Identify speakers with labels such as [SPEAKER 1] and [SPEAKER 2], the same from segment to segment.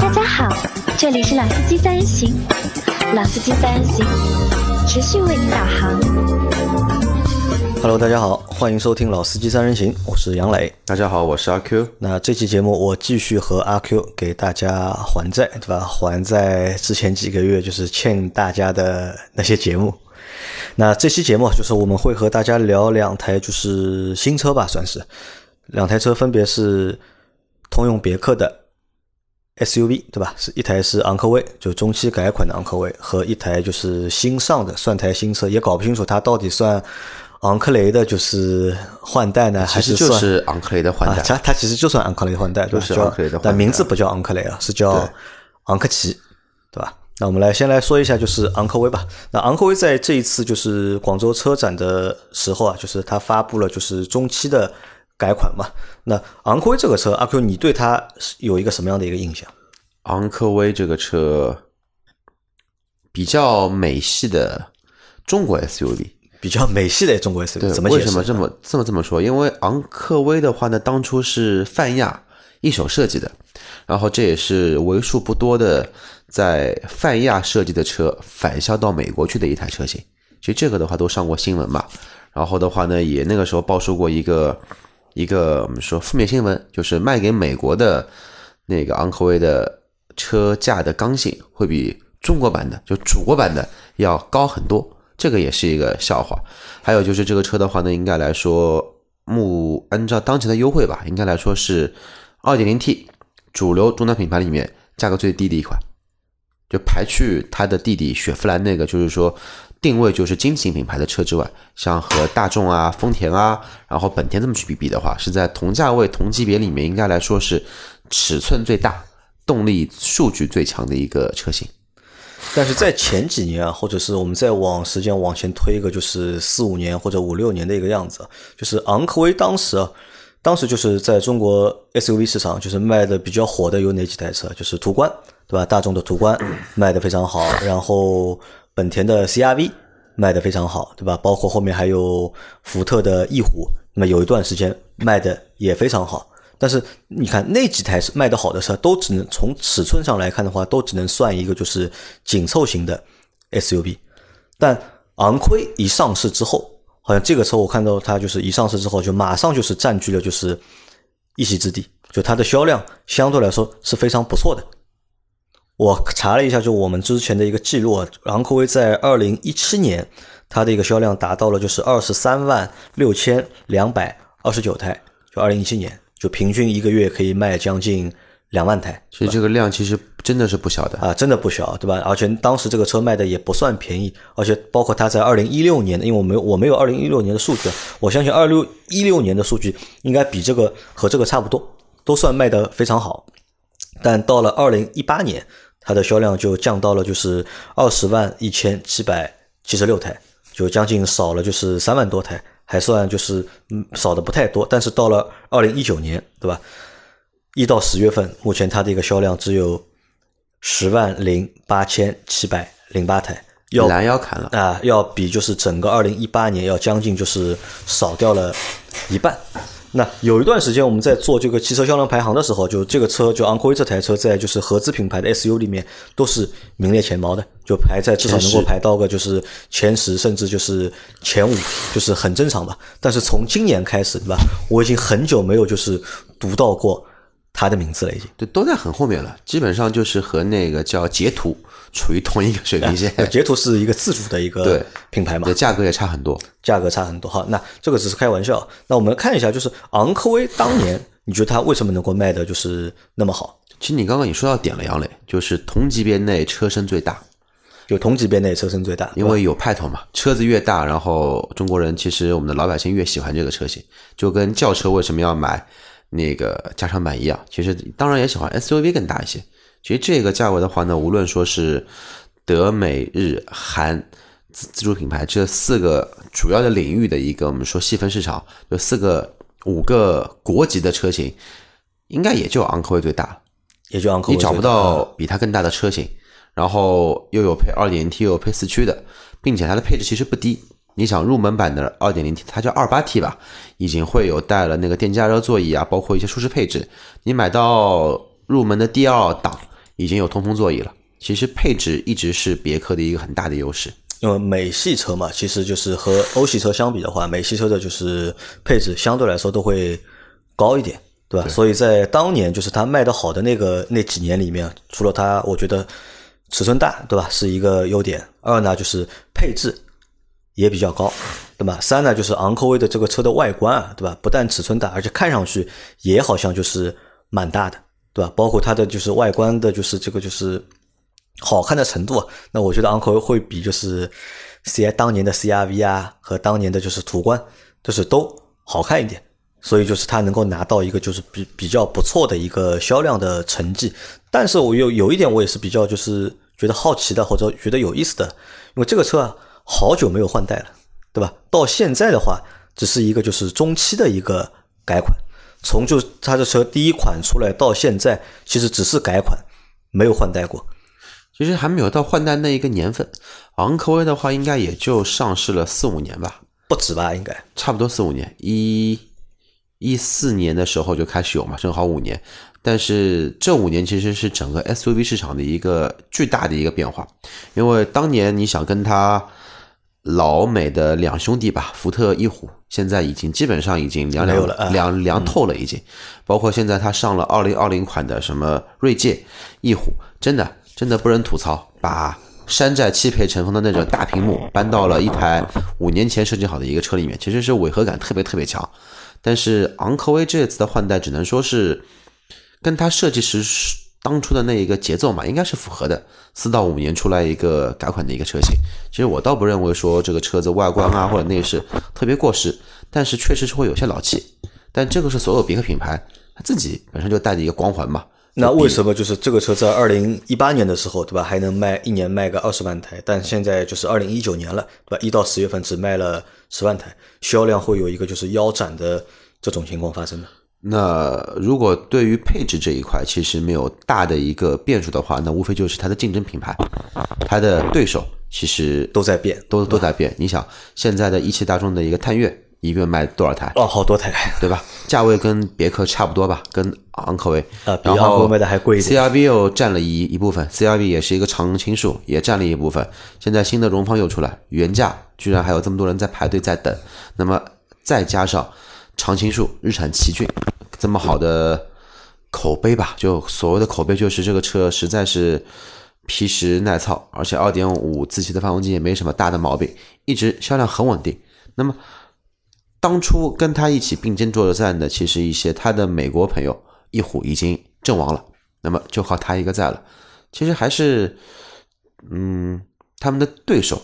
[SPEAKER 1] 大家好，这里是老司机三人行，老司机三人行持续为您导航。
[SPEAKER 2] Hello，大家好，欢迎收听《老司机三人行》，我是杨磊。
[SPEAKER 3] 大家好，我是阿 Q。
[SPEAKER 2] 那这期节目我继续和阿 Q 给大家还债，对吧？还债之前几个月就是欠大家的那些节目。那这期节目就是我们会和大家聊两台就是新车吧，算是两台车，分别是通用别克的 SUV，对吧？是一台是昂科威，就中期改款的昂科威，和一台就是新上的算台新车，也搞不清楚它到底算昂克雷的，就是换代呢，还
[SPEAKER 3] 其实就是昂克雷的换代
[SPEAKER 2] 啊，它它其实就算昂克雷换代，对吧？叫
[SPEAKER 3] 就是昂克雷的换代
[SPEAKER 2] 但名字不叫昂克雷啊，是叫昂克旗，对吧？那我们来先来说一下，就是昂科威吧。那昂科威在这一次就是广州车展的时候啊，就是它发布了就是中期的改款嘛。那昂科威这个车，阿 Q 你对它是有一个什么样的一个印象？
[SPEAKER 3] 昂科威这个车比较美系的中国 SUV。
[SPEAKER 2] 比较美系的中国 SUV
[SPEAKER 3] 对，
[SPEAKER 2] 怎么？
[SPEAKER 3] 为什么这么这么这么说？因为昂科威的话呢，当初是泛亚一手设计的，然后这也是为数不多的在泛亚设计的车返销到美国去的一台车型。其实这个的话都上过新闻嘛，然后的话呢，也那个时候爆出过一个一个我们说负面新闻，就是卖给美国的那个昂科威的车架的刚性会比中国版的就祖国版的要高很多，这个也是一个笑话。还有就是这个车的话呢，应该来说，目按照当前的优惠吧，应该来说是 2.0T 主流中端品牌里面价格最低的一款，就排去它的弟弟雪佛兰那个，就是说定位就是经济品牌的车之外，像和大众啊、丰田啊，然后本田这么去比比的话，是在同价位、同级别里面，应该来说是尺寸最大、动力数据最强的一个车型。
[SPEAKER 2] 但是在前几年啊，或者是我们再往时间往前推一个，就是四五年或者五六年的一个样子，就是昂科威当时啊，当时就是在中国 SUV 市场就是卖的比较火的有哪几台车？就是途观，对吧？大众的途观卖的非常好，然后本田的 CRV 卖的非常好，对吧？包括后面还有福特的翼虎，那么有一段时间卖的也非常好。但是你看那几台卖的好的车，都只能从尺寸上来看的话，都只能算一个就是紧凑型的 SUV。但昂科威一上市之后，好像这个车我看到它就是一上市之后，就马上就是占据了就是一席之地，就它的销量相对来说是非常不错的。我查了一下，就我们之前的一个记录啊，昂科威在二零一七年它的一个销量达到了就是二十三万六千两百二十九台，就二零一七年，就平均一个月可以卖将近两万台
[SPEAKER 3] 所以这个量其实真的是不小的。
[SPEAKER 2] 啊，真的不小，对吧？而且当时这个车卖的也不算便宜，而且包括它在二零一六年的，因为我没有我没有二零一六年的数据，我相信二六一六年的数据应该比这个和这个差不多，都算卖的非常好。但到了二零一八年，它的销量就降到了就是二十万一千七百七十六台，就将近少了就是三万多台，还算就是嗯少的不太多。但是到了二零一九年，对吧？一到十月份，目前它的一个销量只有十万零八千七百零八台，要
[SPEAKER 3] 拦腰砍了，
[SPEAKER 2] 啊，要比就是整个二零一八年要将近就是少掉了一半。那有一段时间我们在做这个汽车销量排行的时候，就这个车就昂科威这台车在就是合资品牌的 SU 里面都是名列前茅的，就排在至少能够排到个就是前十，甚至就是前五，就是很正常吧。但是从今年开始，对吧？我已经很久没有就是读到过它的名字了，已经。
[SPEAKER 3] 对，都在很后面了，基本上就是和那个叫捷途处于同一个水平线，
[SPEAKER 2] 呃捷途是一个自主的一个
[SPEAKER 3] 对
[SPEAKER 2] 品牌嘛
[SPEAKER 3] 对，，价格也差很多。
[SPEAKER 2] 价格差很多。好，那这个只是开玩笑。那我们看一下，就是昂科威当年，你觉得它为什么能够卖的就是那么好？
[SPEAKER 3] 其实你刚刚你说到点了，杨磊，就是同级别内车身最大，
[SPEAKER 2] 就同级别内车身最大，
[SPEAKER 3] 因为有派头嘛，车子越大，然后中国人其实我们的老百姓越喜欢这个车型，就跟轿车为什么要买那个加长版一样，其实当然也喜欢 SUV 更大一些。其实这个价位的话呢，无论说是德美日韩自自主品牌这四个主要的领域的一个我们说细分市场，有四个五个国籍的车型，应该也就昂科威最大了。
[SPEAKER 2] 也就昂科威
[SPEAKER 3] 你找不到比它更大的车型，然后又有配 2.0T 又有配四驱的，并且它的配置其实不低。你想入门版的 2.0T，它叫 28T 吧，已经会有带了那个电加热座椅啊，包括一些舒适配置。你买到入门的第二档，已经有通风座椅了。其实配置一直是别克的一个很大的优势。
[SPEAKER 2] 因为美系车嘛，其实就是和欧系车相比的话，美系车的就是配置相对来说都会高一点，对吧？所以在当年就是它卖的好的那个那几年里面，除了它，我觉得尺寸大，对吧，是一个优点。二呢就是配置也比较高，对吧？三呢就是昂科威的这个车的外观啊，对吧？不但尺寸大，而且看上去也好像就是蛮大的，对吧？包括它的就是外观的，就是这个就是。好看的程度，那我觉得昂科威会比就是 C I 当年的 C R V 啊和当年的就是途观，就是都好看一点，所以就是它能够拿到一个就是比比较不错的一个销量的成绩。但是我有有一点我也是比较就是觉得好奇的或者觉得有意思的，因为这个车啊好久没有换代了，对吧？到现在的话只是一个就是中期的一个改款，从就它的车第一款出来到现在，其实只是改款，没有换代过。
[SPEAKER 3] 其实还没有到换代那一个年份，昂科威的话应该也就上市了四五年吧，
[SPEAKER 2] 不止吧？应该
[SPEAKER 3] 差不多四五年，一一四年的时候就开始有嘛，正好五年。但是这五年其实是整个 SUV 市场的一个巨大的一个变化，因为当年你想跟它老美的两兄弟吧，福特、翼虎，现在已经基本上已经凉凉
[SPEAKER 2] 了，
[SPEAKER 3] 凉凉透了，已经。包括现在它上了二零二零款的什么锐界、翼虎，真的。真的不忍吐槽，把山寨汽配尘封的那种大屏幕搬到了一台五年前设计好的一个车里面，其实是违和感特别特别强。但是昂科威这次的换代，只能说是跟它设计时当初的那一个节奏嘛，应该是符合的。四到五年出来一个改款的一个车型，其实我倒不认为说这个车子外观啊或者内饰特别过时，但是确实是会有些老气。但这个是所有别克品牌它自己本身就带着一个光环嘛。
[SPEAKER 2] 那为什么就是这个车在二零一八年的时候，对吧，还能卖一年卖个二十万台，但现在就是二零一九年了，对吧？一到十月份只卖了十万台，销量会有一个就是腰斩的这种情况发生呢？
[SPEAKER 3] 那如果对于配置这一块其实没有大的一个变数的话，那无非就是它的竞争品牌，它的对手其实
[SPEAKER 2] 都在变，
[SPEAKER 3] 都都在变。你想现在的一汽大众的一个探岳。一个月卖多少台？
[SPEAKER 2] 哦，好多台，
[SPEAKER 3] 对吧？价位跟别克差不多吧，跟昂科威
[SPEAKER 2] 啊，比昂科威卖的还贵一
[SPEAKER 3] 点。CRV 又占了一一部分，CRV 也是一个常青树，也占了一部分。现在新的荣放又出来，原价居然还有这么多人在排队在等。那么再加上常青树、日产奇骏这么好的口碑吧，就所谓的口碑就是这个车实在是皮实耐操，而且2.5自吸的发动机也没什么大的毛病，一直销量很稳定。那么当初跟他一起并肩作战的，其实一些他的美国朋友，一虎已经阵亡了，那么就靠他一个在了。其实还是，嗯，他们的对手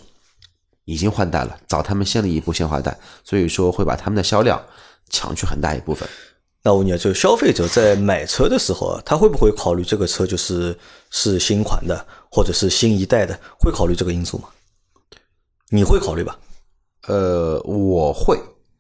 [SPEAKER 3] 已经换代了，早他们先了一步先换代，所以说会把他们的销量抢去很大一部分。
[SPEAKER 2] 那我问你，就消费者在买车的时候啊，他会不会考虑这个车就是是新款的，或者是新一代的，会考虑这个因素吗？你会考虑吧？
[SPEAKER 3] 呃，我会。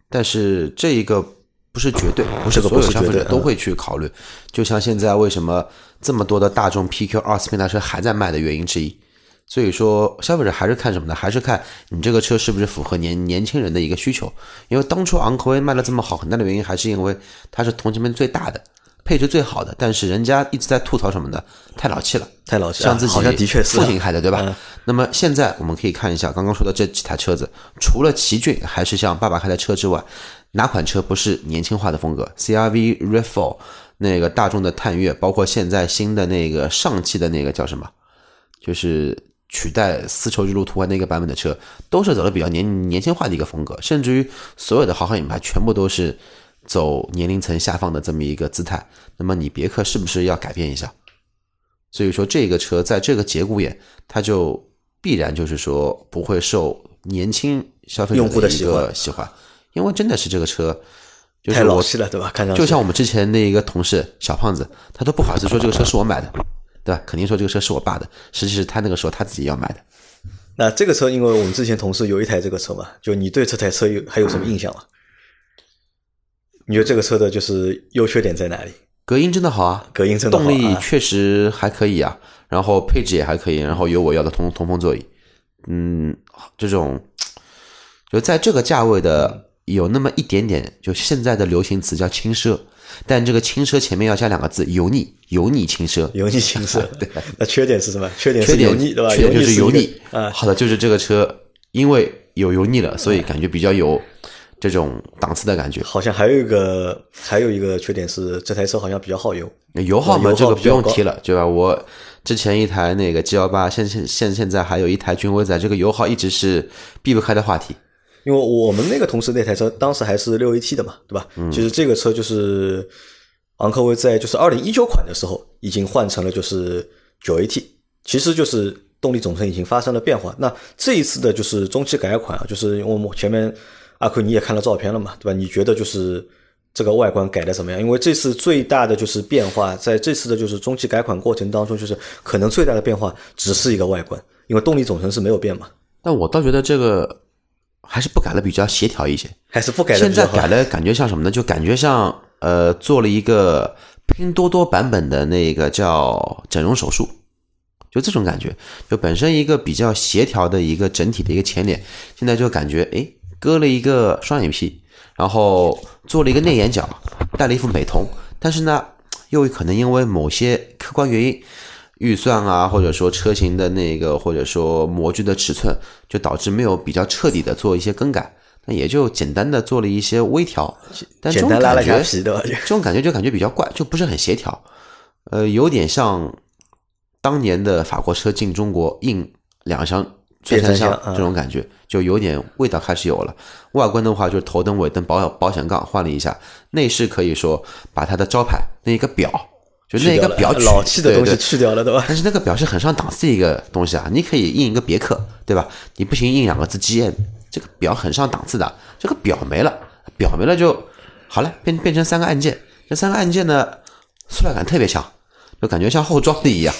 [SPEAKER 3] 但是这一个不是绝对，不是所有消费者都会去考虑。就像现在为什么这么多的大众 PQ 二次平台车还在卖的原因之一。所以说，消费者还是看什么呢？还是看你这个车是不是符合年年轻人的一个需求。因为当初昂科威卖的这么好，很大的原因还是因为它是同级别最大的。配置最好的，但是人家一直在吐槽什么呢，太老气了，
[SPEAKER 2] 太老气，
[SPEAKER 3] 像自己
[SPEAKER 2] 的确是
[SPEAKER 3] 父亲开的，对吧？那么现在我们可以看一下刚刚说的这几台车子，除了奇骏还是像爸爸开的车之外，哪款车不是年轻化的风格？CRV、RAV4，那个大众的探岳，包括现在新的那个上汽的那个叫什么？就是取代丝绸之路途观那个版本的车，都是走的比较年年轻化的一个风格，甚至于所有的豪华品牌全部都是。走年龄层下放的这么一个姿态，那么你别克是不是要改变一下？所以说这个车在这个节骨眼，它就必然就是说不会受年轻消费
[SPEAKER 2] 用户
[SPEAKER 3] 的
[SPEAKER 2] 一个
[SPEAKER 3] 喜欢，因为真的是这个车
[SPEAKER 2] 太老气了，对吧？看上
[SPEAKER 3] 就像我们之前那一个同事小胖子，他都不好意思说这个车是我买的，对吧？肯定说这个车是我爸的，实际是他那个时候他自己要买的。
[SPEAKER 2] 那这个车，因为我们之前同事有一台这个车嘛，就你对这台车有还有什么印象吗？你觉得这个车的就是优缺点在哪里？
[SPEAKER 3] 隔音真的好啊，
[SPEAKER 2] 隔音真的
[SPEAKER 3] 动力确实还可以啊，然后配置也还可以，然后有我要的通通风座椅，嗯，这种就在这个价位的有那么一点点，就现在的流行词叫轻奢，但这个轻奢前面要加两个字油腻，油腻轻奢。
[SPEAKER 2] 油腻轻奢，对。那缺点是什么？缺点
[SPEAKER 3] 缺点
[SPEAKER 2] 是油腻，对吧？
[SPEAKER 3] 缺点就是油腻
[SPEAKER 2] 啊。
[SPEAKER 3] 好的，就是这个车因为有油腻了，所以感觉比较有这种档次的感觉。
[SPEAKER 2] 好像还有一个，还有一个缺点是这台车好像比较耗油。
[SPEAKER 3] 油耗嘛，这个不用提了，对吧？我之前一台那个 G 幺八，现现现现在还有一台君威在，这个油耗一直是避不开的话题。
[SPEAKER 2] 因为我们那个同事那台车当时还是六 AT 的嘛，对吧？其实这个车就是昂科威在就是二零一九款的时候已经换成了就是九 AT，其实就是动力总成已经发生了变化。那这一次的就是中期改款啊，就是我们前面阿奎你也看了照片了嘛，对吧？你觉得就是这个外观改的怎么样？因为这次最大的就是变化，在这次的就是中期改款过程当中，就是可能最大的变化只是一个外观，因为动力总成是没有变嘛，
[SPEAKER 3] 但我倒觉得这个还是不改了比较协调一些。
[SPEAKER 2] 还是不改了
[SPEAKER 3] 现。在改了感觉像什么呢？就感觉像呃做了一个拼多多版本的那个叫整容手术，就这种感觉。就本身一个比较协调的一个整体的一个前脸，现在就感觉诶割了一个双眼皮，然后做了一个内眼角，戴了一副美瞳，但是呢又可能因为某些客观原因。预算啊，或者说车型的那个，或者说模具的尺寸，就导致没有比较彻底的做一些更改，那也就简单的做了一些微调，但这种
[SPEAKER 2] 简单拉了
[SPEAKER 3] 感觉？这种感觉就感觉比较怪，就不是很协调，呃，有点像当年的法国车进中国印两厢变三厢
[SPEAKER 2] 变三厢
[SPEAKER 3] 这种感觉，就有点味道开始有了。外观的话，就是头灯、尾灯、保保险杠换了一下，内饰可以说把它的招牌那一个表，就那个表取
[SPEAKER 2] 老气的东西去掉了，对吧？
[SPEAKER 3] 但是那个表是很上档次的一个东西啊，你可以印一个别克，对吧？你不行印两个字 GM，这个表很上档次的。这个表没了，表没了就好了，变变成三个按键，这三个按键呢，塑料感特别强，就感觉像后装的一样。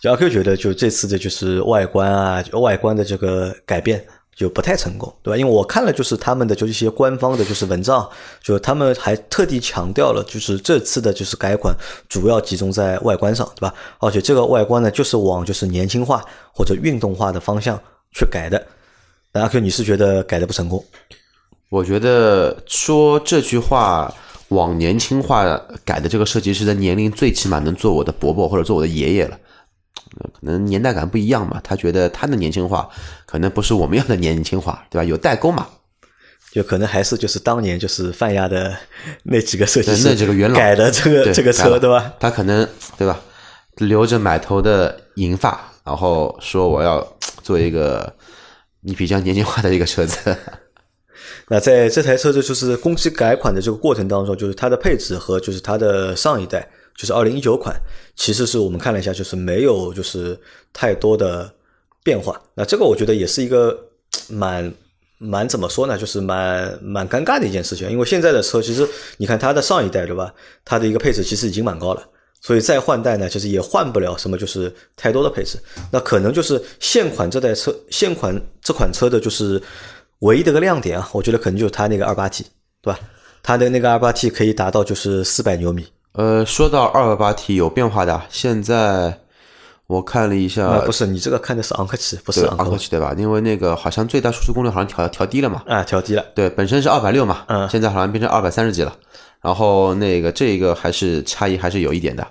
[SPEAKER 2] 就阿 Q 觉得，就这次的就是外观啊，外观的这个改变就不太成功，对吧？因为我看了就是他们的就一些官方的就是文章，就他们还特地强调了，就是这次的就是改款主要集中在外观上，对吧？而且这个外观呢，就是往就是年轻化或者运动化的方向去改的。那阿 Q，你是觉得改的不成功？
[SPEAKER 3] 我觉得说这句话往年轻化改的这个设计师的年龄，最起码能做我的伯伯或者做我的爷爷了。呃可能年代感不一样嘛，他觉得他的年轻化可能不是我们要的年轻化，对吧？有代沟嘛。
[SPEAKER 2] 就可能还是就是当年就是泛亚的 那几个设计师
[SPEAKER 3] 那几个元老
[SPEAKER 2] 改的这个这个车，对吧？
[SPEAKER 3] 他可能对吧，留着满头的银发，然后说我要做一个你比较年轻化的一个车子。
[SPEAKER 2] 那在这台车子就是工期改款的这个过程当中，就是它的配置和就是它的上一代，就是二零一九款，其实是我们看了一下，就是没有就是太多的变化。那这个我觉得也是一个蛮蛮怎么说呢，就是蛮蛮尴尬的一件事情。因为现在的车其实你看它的上一代对吧，它的一个配置其实已经蛮高了。所以再换代呢，其实也换不了什么，就是太多的配置。那可能就是现款这代车，现款这款车的就是唯一的个亮点啊，我觉得可能就是它那个二八 T，对吧？它的那个二八 T 可以达到就是四百牛米。
[SPEAKER 3] 呃，说到二二八 T 有变化的，现在我看了一下，
[SPEAKER 2] 啊，不是，你这个看的是昂科旗，不是昂科威
[SPEAKER 3] 昂科旗对吧？因为那个好像最大输出功率好像调调低了嘛，
[SPEAKER 2] 啊，调低了。
[SPEAKER 3] 对，本身是二百六嘛，
[SPEAKER 2] 嗯
[SPEAKER 3] 现在好像变成二百三十几了。然后那个这个还是差异还是有一点的。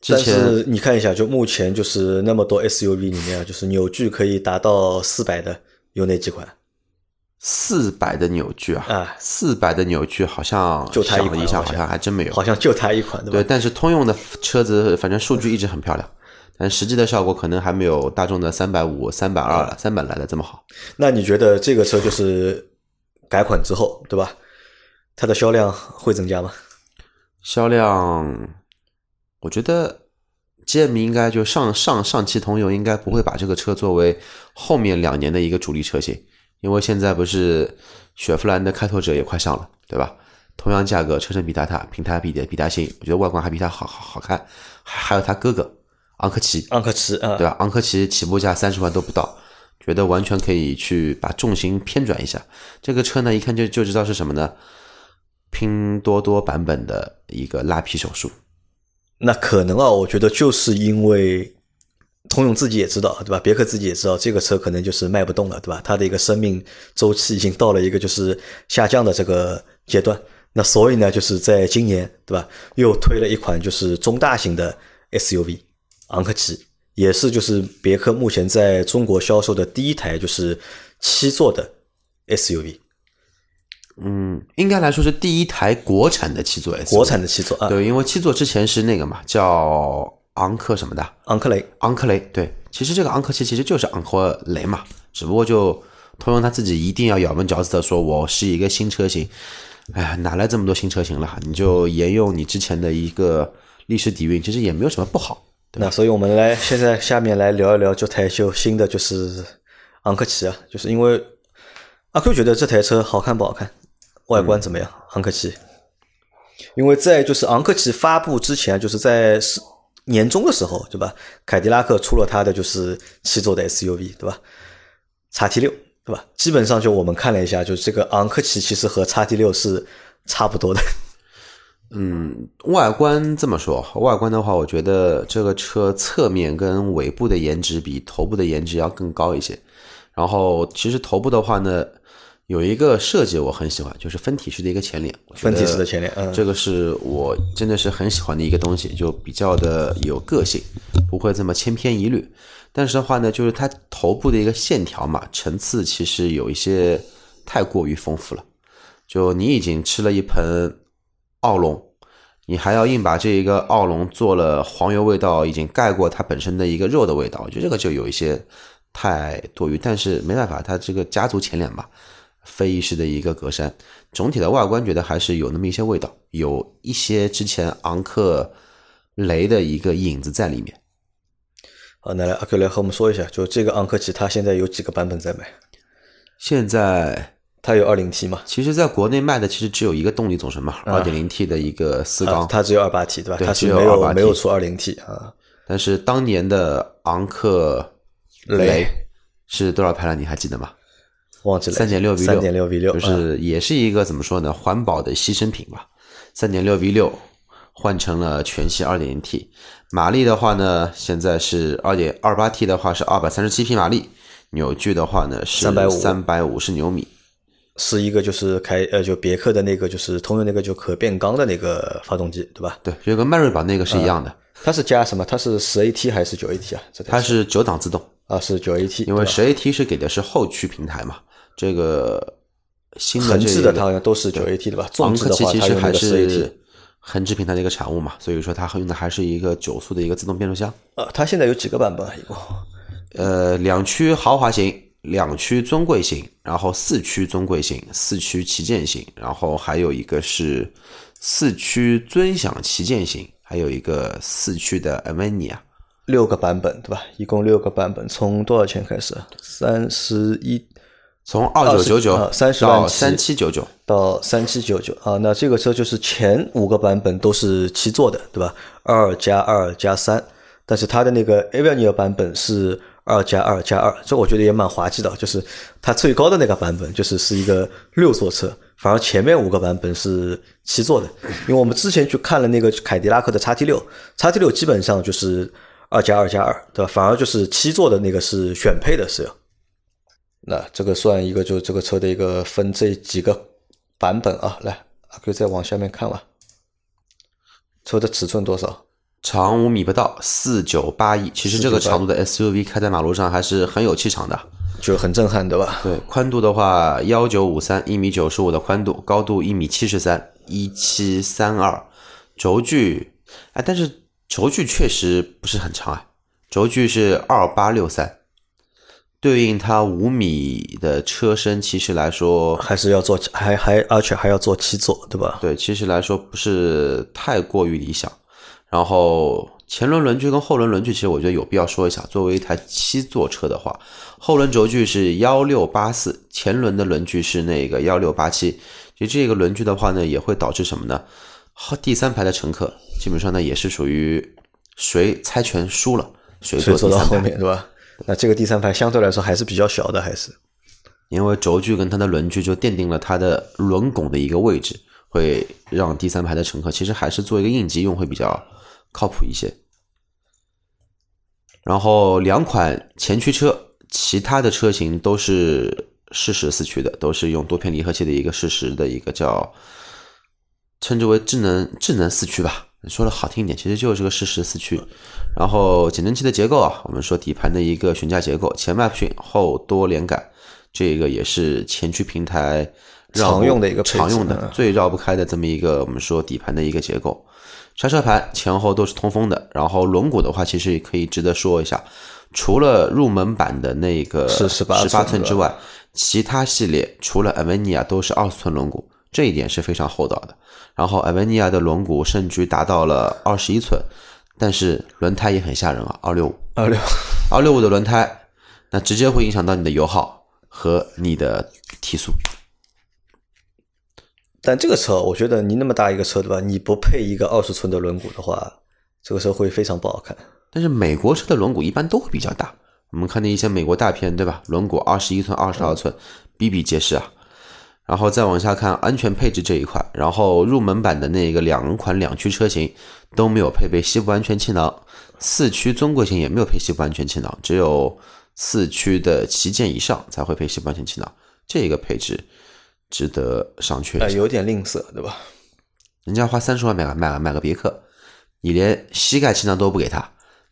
[SPEAKER 3] 之
[SPEAKER 2] 但
[SPEAKER 3] 前
[SPEAKER 2] 是你看一下，就目前就是那么多 SUV 里面啊，就是扭矩可以达到四百的有哪几款？
[SPEAKER 3] 四百的扭矩啊，
[SPEAKER 2] 啊
[SPEAKER 3] 四百的扭矩好像
[SPEAKER 2] 就它一款
[SPEAKER 3] 想了一下，好
[SPEAKER 2] 好像
[SPEAKER 3] 像还真没有。
[SPEAKER 2] 好像就它一款，对吧？
[SPEAKER 3] 对，但是通用的车子反正数据一直很漂亮，但实际的效果可能还没有大众的三百五、三百二、三百来的这么好。
[SPEAKER 2] 那你觉得这个车就是改款之后，对吧？它的销量会增加吗？
[SPEAKER 3] 销量，我觉得 GM 应该就上上上汽通用应该不会把这个车作为后面两年的一个主力车型，因为现在不是雪佛兰的开拓者也快上了，对吧？同样价格，车身比它大，平台比的比它新，我觉得外观还比它好好好看，还还有它哥哥昂科旗，
[SPEAKER 2] 昂科旗啊，
[SPEAKER 3] 对吧？昂科旗起步价三十万都不到，觉得完全可以去把重心偏转一下。这个车呢，一看就就知道是什么呢？拼多多版本的一个拉皮手术。
[SPEAKER 2] 那可能啊，我觉得就是因为通用自己也知道，对吧？别克自己也知道，这个车可能就是卖不动了，对吧？它的一个生命周期已经到了一个就是下降的这个阶段。那所以呢，就是在今年，对吧？又推了一款就是中大型的 SUV 昂科旗，也是就是别克目前在中国销售的第一台就是七座的 SUV，
[SPEAKER 3] 嗯，应该来说是第一台国产的七座 SUV。
[SPEAKER 2] 国产的七座啊，
[SPEAKER 3] 对，因为七座之前是那个嘛，叫昂克什么的，
[SPEAKER 2] 昂克雷。
[SPEAKER 3] 昂克雷。对，其实这个昂克旗其实就是昂克雷嘛，只不过就通用他自己一定要咬文嚼字的说，我是一个新车型。哎呀，哪来这么多新车型了？你就沿用你之前的一个历史底蕴，其实也没有什么不好。
[SPEAKER 2] 那所以我们来现在下面来聊一聊这台就新的就是昂科旗啊，就是因为阿 Q 觉得这台车好看不好看，外观怎么样？昂科旗，因为在就是昂科旗发布之前，就是在是年终的时候，对吧？凯迪拉克出了它的就是七座的 SUV，对吧？叉 T 六。对吧？基本上就我们看了一下，就这个昂科旗其实和叉 T 六是差不多的。
[SPEAKER 3] 嗯，外观这么说，外观的话，我觉得这个车侧面跟尾部的颜值比头部的颜值要更高一些。然后，其实头部的话呢，有一个设计我很喜欢，就是分体式的一个前脸。
[SPEAKER 2] 分体式的前脸，嗯，
[SPEAKER 3] 这个是我真的是很喜欢的一个东西，就比较的有个性，不会这么千篇一律。但是的话呢，就是它头部的一个线条嘛，层次其实有一些太过于丰富了。就你已经吃了一盆奥龙，你还要硬把这一个奥龙做了黄油味道，已经盖过它本身的一个肉的味道，我觉得这个就有一些太多余。但是没办法，它这个家族前脸嘛，飞翼式的一个格栅，总体的外观觉得还是有那么一些味道，有一些之前昂克雷的一个影子在里面。
[SPEAKER 2] 好，那来阿克来和我们说一下，就这个昂科旗，它现在有几个版本在卖？
[SPEAKER 3] 现在
[SPEAKER 2] 它有二零 T 嘛？
[SPEAKER 3] 其实，在国内卖的其实只有一个动力总成嘛，二点零 T 的一个四缸，
[SPEAKER 2] 它只有二八 T 对吧？
[SPEAKER 3] 对，
[SPEAKER 2] 它是
[SPEAKER 3] 有
[SPEAKER 2] 没有没有出二零 T 啊。
[SPEAKER 3] 但是当年的昂克雷是多少排量？你还记得吗？
[SPEAKER 2] 忘记了。
[SPEAKER 3] 三点六 V 六，
[SPEAKER 2] 三点六 V 六，
[SPEAKER 3] 就是也是一个怎么说呢？环保的牺牲品吧。三点六 V 六换成了全系二点零 T。马力的话呢，现在是二点二八 T 的话是二百三十七匹马力，扭矩的话呢是
[SPEAKER 2] 三百五
[SPEAKER 3] 三百五十牛米，
[SPEAKER 2] 是一个就是开呃就别克的那个就是通用那个就可变缸的那个发动机对吧？
[SPEAKER 3] 对，就跟迈锐宝那个是一样的。
[SPEAKER 2] 它是加什么？它是十 AT 还是九 AT 啊？这
[SPEAKER 3] 它是九档自动
[SPEAKER 2] 啊，是九 AT，
[SPEAKER 3] 因为十 AT 是给的是后驱平台嘛，这个新的
[SPEAKER 2] 横置的
[SPEAKER 3] 它
[SPEAKER 2] 好像都是九 AT 的吧？纵置的话
[SPEAKER 3] 其实还是。横置平台的一个产物嘛，所以说它用的还是一个九速的一个自动变速箱。
[SPEAKER 2] 呃，它现在有几个版本？一共？
[SPEAKER 3] 呃，两驱豪华型、两驱尊贵型，然后四驱尊贵型、四驱旗舰型，然后还有一个是四驱尊享旗舰型，还有一个四驱的 a v e n i a
[SPEAKER 2] 六个版本对吧？一共六个版本，从多少钱开始？三十一。
[SPEAKER 3] 从二九九九
[SPEAKER 2] 三十万
[SPEAKER 3] 到三七九九
[SPEAKER 2] 到三七九九啊，那这个车就是前五个版本都是七座的，对吧？二加二加三，但是它的那个 a v e n i r 版本是二加二加二，这我觉得也蛮滑稽的，就是它最高的那个版本就是是一个六座车，反而前面五个版本是七座的。因为我们之前去看了那个凯迪拉克的 XT 六，XT 六基本上就是二加二加二，对吧？反而就是七座的那个是选配的是要。那这个算一个，就这个车的一个分这几个版本啊。来，阿 Q 再往下面看吧。车的尺寸多少？
[SPEAKER 3] 长五米不到，四九八一。其实这个长度的 SUV 开在马路上还是很有气场的，
[SPEAKER 2] 就很震撼，对吧？
[SPEAKER 3] 对，宽度的话幺九五三，一米九十五的宽度，高度一米七十三，一七三二。轴距，哎，但是轴距确实不是很长啊，轴距是二八六三。对应它五米的车身，其实来说
[SPEAKER 2] 还是要做，还还而且还要做七座，对吧？
[SPEAKER 3] 对，其实来说不是太过于理想。然后前轮轮距跟后轮轮距，其实我觉得有必要说一下。作为一台七座车的话，后轮轴距是幺六八四，前轮的轮距是那个幺六八七。其实这个轮距的话呢，也会导致什么呢？第三排的乘客基本上呢也是属于谁猜拳输了，谁
[SPEAKER 2] 坐
[SPEAKER 3] 到
[SPEAKER 2] 后面，对吧？那这个第三排相对来说还是比较小的，还是
[SPEAKER 3] 因为轴距跟它的轮距就奠定了它的轮拱的一个位置，会让第三排的乘客其实还是做一个应急用会比较靠谱一些。然后两款前驱车，其他的车型都是适时四驱的，都是用多片离合器的一个适时的一个叫称之为智能智能四驱吧。说的好听一点，其实就是个适时四驱。然后减震器的结构啊，我们说底盘的一个悬架结构，前麦弗逊后多连杆，这个也是前驱平台
[SPEAKER 2] 常用的一个
[SPEAKER 3] 常用的最绕不开的这么一个我们说底盘的一个结构。刹车盘前后都是通风的，然后轮毂的话，其实也可以值得说一下，除了入门版的那个
[SPEAKER 2] 是
[SPEAKER 3] 十
[SPEAKER 2] 八
[SPEAKER 3] 寸之外，其他系列除了 Avenia 都是二十寸轮毂，这一点是非常厚道的。然后 Avenia 的轮毂甚至达到了二十一寸，但是轮胎也很吓人啊，二六五，
[SPEAKER 2] 二六
[SPEAKER 3] 二六五的轮胎，那直接会影响到你的油耗和你的提速。
[SPEAKER 2] 但这个车，我觉得你那么大一个车，对吧？你不配一个二十寸的轮毂的话，这个车会非常不好看。
[SPEAKER 3] 但是美国车的轮毂一般都会比较大，我们看的一些美国大片，对吧？轮毂二十一寸、二十二寸，比比皆是啊。然后再往下看安全配置这一块，然后入门版的那个两款两驱车型都没有配备膝部安全气囊，四驱尊贵型也没有配膝部安全气囊，只有四驱的旗舰以上才会配膝部安全气囊，这个配置。值得商榷，
[SPEAKER 2] 哎，有点吝啬，对吧？
[SPEAKER 3] 人家花三十万买个买个买个别克，你连膝盖气囊都不给他，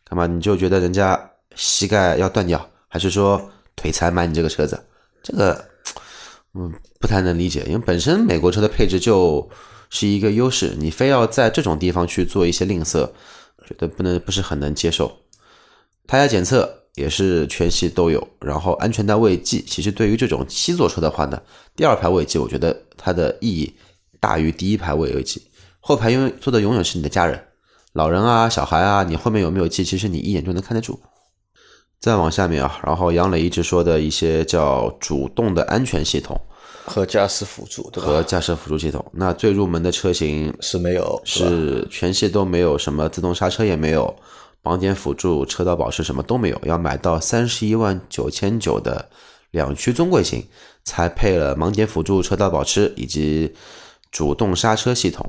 [SPEAKER 3] 干嘛？你就觉得人家膝盖要断掉，还是说腿残买你这个车子？这个，嗯，不太能理解。因为本身美国车的配置就是一个优势，你非要在这种地方去做一些吝啬，觉得不能不是很能接受。胎压检测。也是全系都有，然后安全带位系，其实对于这种七座车的话呢，第二排位系我觉得它的意义大于第一排位系。后排永坐的永远是你的家人，老人啊、小孩啊，你后面有没有系，其实你一眼就能看得住。再往下面啊，然后杨磊一直说的一些叫主动的安全系统
[SPEAKER 2] 和驾驶辅助，对吧？
[SPEAKER 3] 和驾驶辅助系统，那最入门的车型
[SPEAKER 2] 是没有，
[SPEAKER 3] 是全系都没有，什么自动刹车也没有。盲点辅助、车道保持什么都没有，要买到三十一万九千九的两驱尊贵型，才配了盲点辅助、车道保持以及主动刹车系统。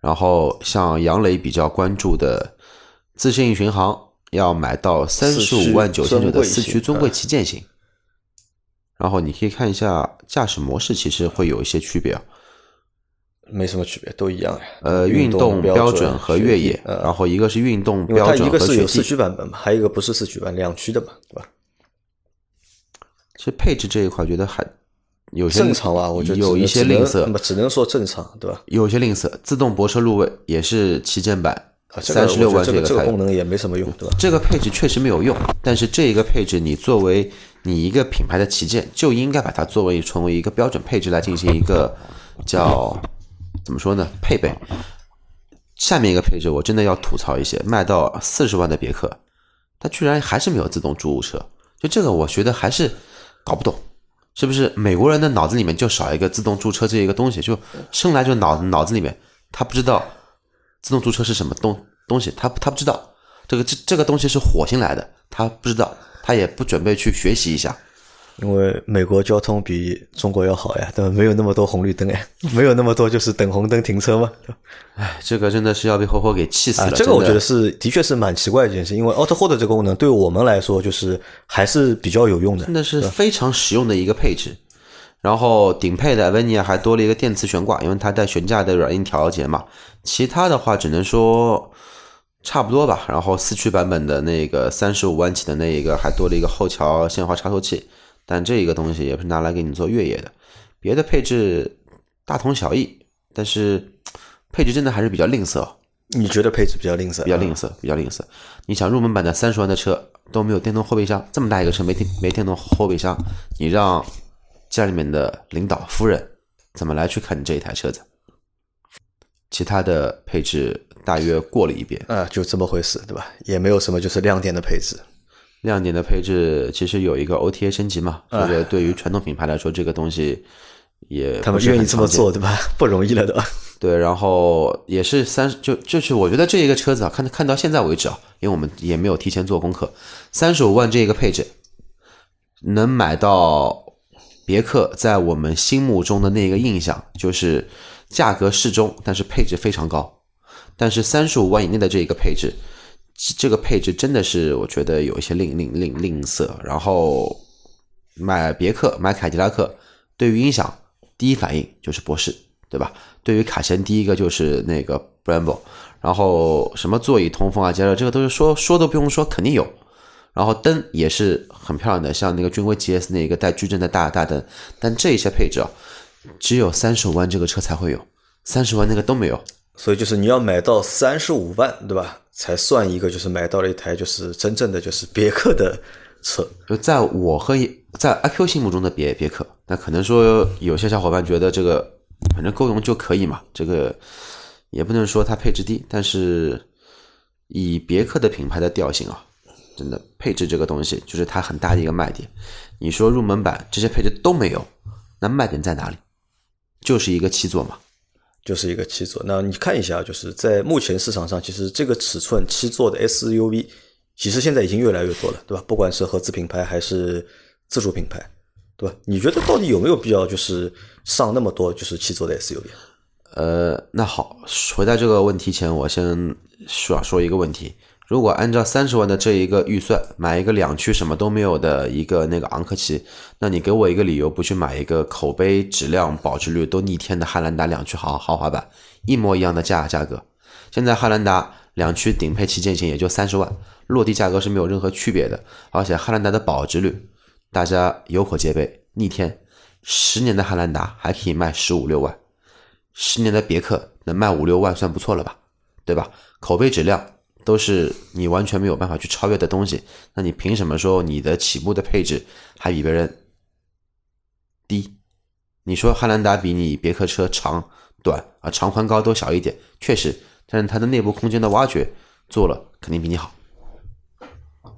[SPEAKER 3] 然后像杨磊比较关注的自适应巡航，要买到三十五万九千九的四驱尊贵旗舰型。然后你可以看一下驾驶模式，其实会有一些区别啊。
[SPEAKER 2] 没什么区别，都一样呀。
[SPEAKER 3] 呃，运动标准和越野，然后一个是运动标准
[SPEAKER 2] 和一个是有四驱版本嘛，还有一个不是四驱版，两驱的嘛，对吧？
[SPEAKER 3] 其实配置这一块，觉得还有些
[SPEAKER 2] 正常吧，我觉得
[SPEAKER 3] 有一些吝啬，
[SPEAKER 2] 只能说正常，对吧？
[SPEAKER 3] 有些吝啬，自动泊车入位也是旗舰版，三十六万
[SPEAKER 2] 这
[SPEAKER 3] 个
[SPEAKER 2] 这个功能也没什么用，对吧？
[SPEAKER 3] 这个配置确实没有用，但是这一个配置，你作为你一个品牌的旗舰，就应该把它作为成为一个标准配置来进行一个叫。怎么说呢？配备下面一个配置，我真的要吐槽一些，卖到四十万的别克，它居然还是没有自动驻物车。就这个，我觉得还是搞不懂，是不是美国人的脑子里面就少一个自动驻车这一个东西？就生来就脑脑子里面，他不知道自动驻车是什么东东西，他他不知道这个这这个东西是火星来的，他不知道，他也不准备去学习一下。
[SPEAKER 2] 因为美国交通比中国要好呀，对吧？没有那么多红绿灯哎，没有那么多就是等红灯停车嘛。
[SPEAKER 3] 哎，这个真的是要被活活给气死了。
[SPEAKER 2] 这个我觉得是，的确是蛮奇怪的一件事。因为 Auto Hold 这个功能对我们来说就是还是比较有用的，
[SPEAKER 3] 真的是非常实用的一个配置。然后顶配的 Avenia 还多了一个电磁悬挂，因为它带悬架的软硬调节嘛。其他的话只能说差不多吧。然后四驱版本的那个三十五万起的那一个还多了一个后桥限滑差速器。但这一个东西也不是拿来给你做越野的，别的配置大同小异，但是配置真的还是比较吝啬。
[SPEAKER 2] 你觉得配置比较吝啬？
[SPEAKER 3] 比较吝啬，比较吝啬。你想入门版的三十万的车都没有电动后备箱，这么大一个车没电没电动后备箱，你让家里面的领导夫人怎么来去看你这一台车子？其他的配置大约过了一遍，
[SPEAKER 2] 啊，就这么回事，对吧？也没有什么就是亮点的配置。
[SPEAKER 3] 亮点的配置其实有一个 OTA 升级嘛，这个对于传统品牌来说，这个东西也
[SPEAKER 2] 他们愿意这么做，对吧？不容易了，对吧？
[SPEAKER 3] 对，然后也是三，就就是我觉得这一个车子啊，看看到现在为止啊，因为我们也没有提前做功课，三十五万这一个配置能买到别克在我们心目中的那个印象，就是价格适中，但是配置非常高。但是三十五万以内的这一个配置。这个配置真的是我觉得有一些吝吝吝吝啬。然后买别克、买凯迪拉克，对于音响第一反应就是博士，对吧？对于卡钳，第一个就是那个 Brembo。然后什么座椅通风啊、加热，这个都是说说都不用说，肯定有。然后灯也是很漂亮的，像那个君威 GS 那一个带矩阵的大大灯。但这一些配置啊，只有三十五万这个车才会有，三十万那个都没有。
[SPEAKER 2] 所以就是你要买到三十五万，对吧？才算一个就是买到了一台就是真正的就是别克的车。
[SPEAKER 3] 就在我和在阿 Q 心目中的别别克，那可能说有些小伙伴觉得这个反正够用就可以嘛，这个。也不能说它配置低，但是以别克的品牌的调性啊，真的配置这个东西就是它很大的一个卖点。你说入门版这些配置都没有，那卖点在哪里？就是一个七座嘛，
[SPEAKER 2] 就是一个七座。那你看一下，就是在目前市场上，其实这个尺寸七座的 SUV，其实现在已经越来越多了，对吧？不管是合资品牌还是自主品牌，对吧？你觉得到底有没有必要就是上那么多就是七座的 SUV？
[SPEAKER 3] 呃，那好，回答这个问题前，我先说说一个问题：如果按照三十万的这一个预算买一个两驱什么都没有的一个那个昂科旗，那你给我一个理由不去买一个口碑、质量、保值率都逆天的汉兰达两驱豪豪华版，一模一样的价价格。现在汉兰达两驱顶配旗舰型也就三十万，落地价格是没有任何区别的，而且汉兰达的保值率大家有口皆碑，逆天，十年的汉兰达还可以卖十五六万。十年的别克能卖五六万算不错了吧，对吧？口碑质量都是你完全没有办法去超越的东西，那你凭什么说你的起步的配置还比别人低？你说汉兰达比你别克车长短啊，长宽高都小一点，确实，但是它的内部空间的挖掘做了肯定比你好。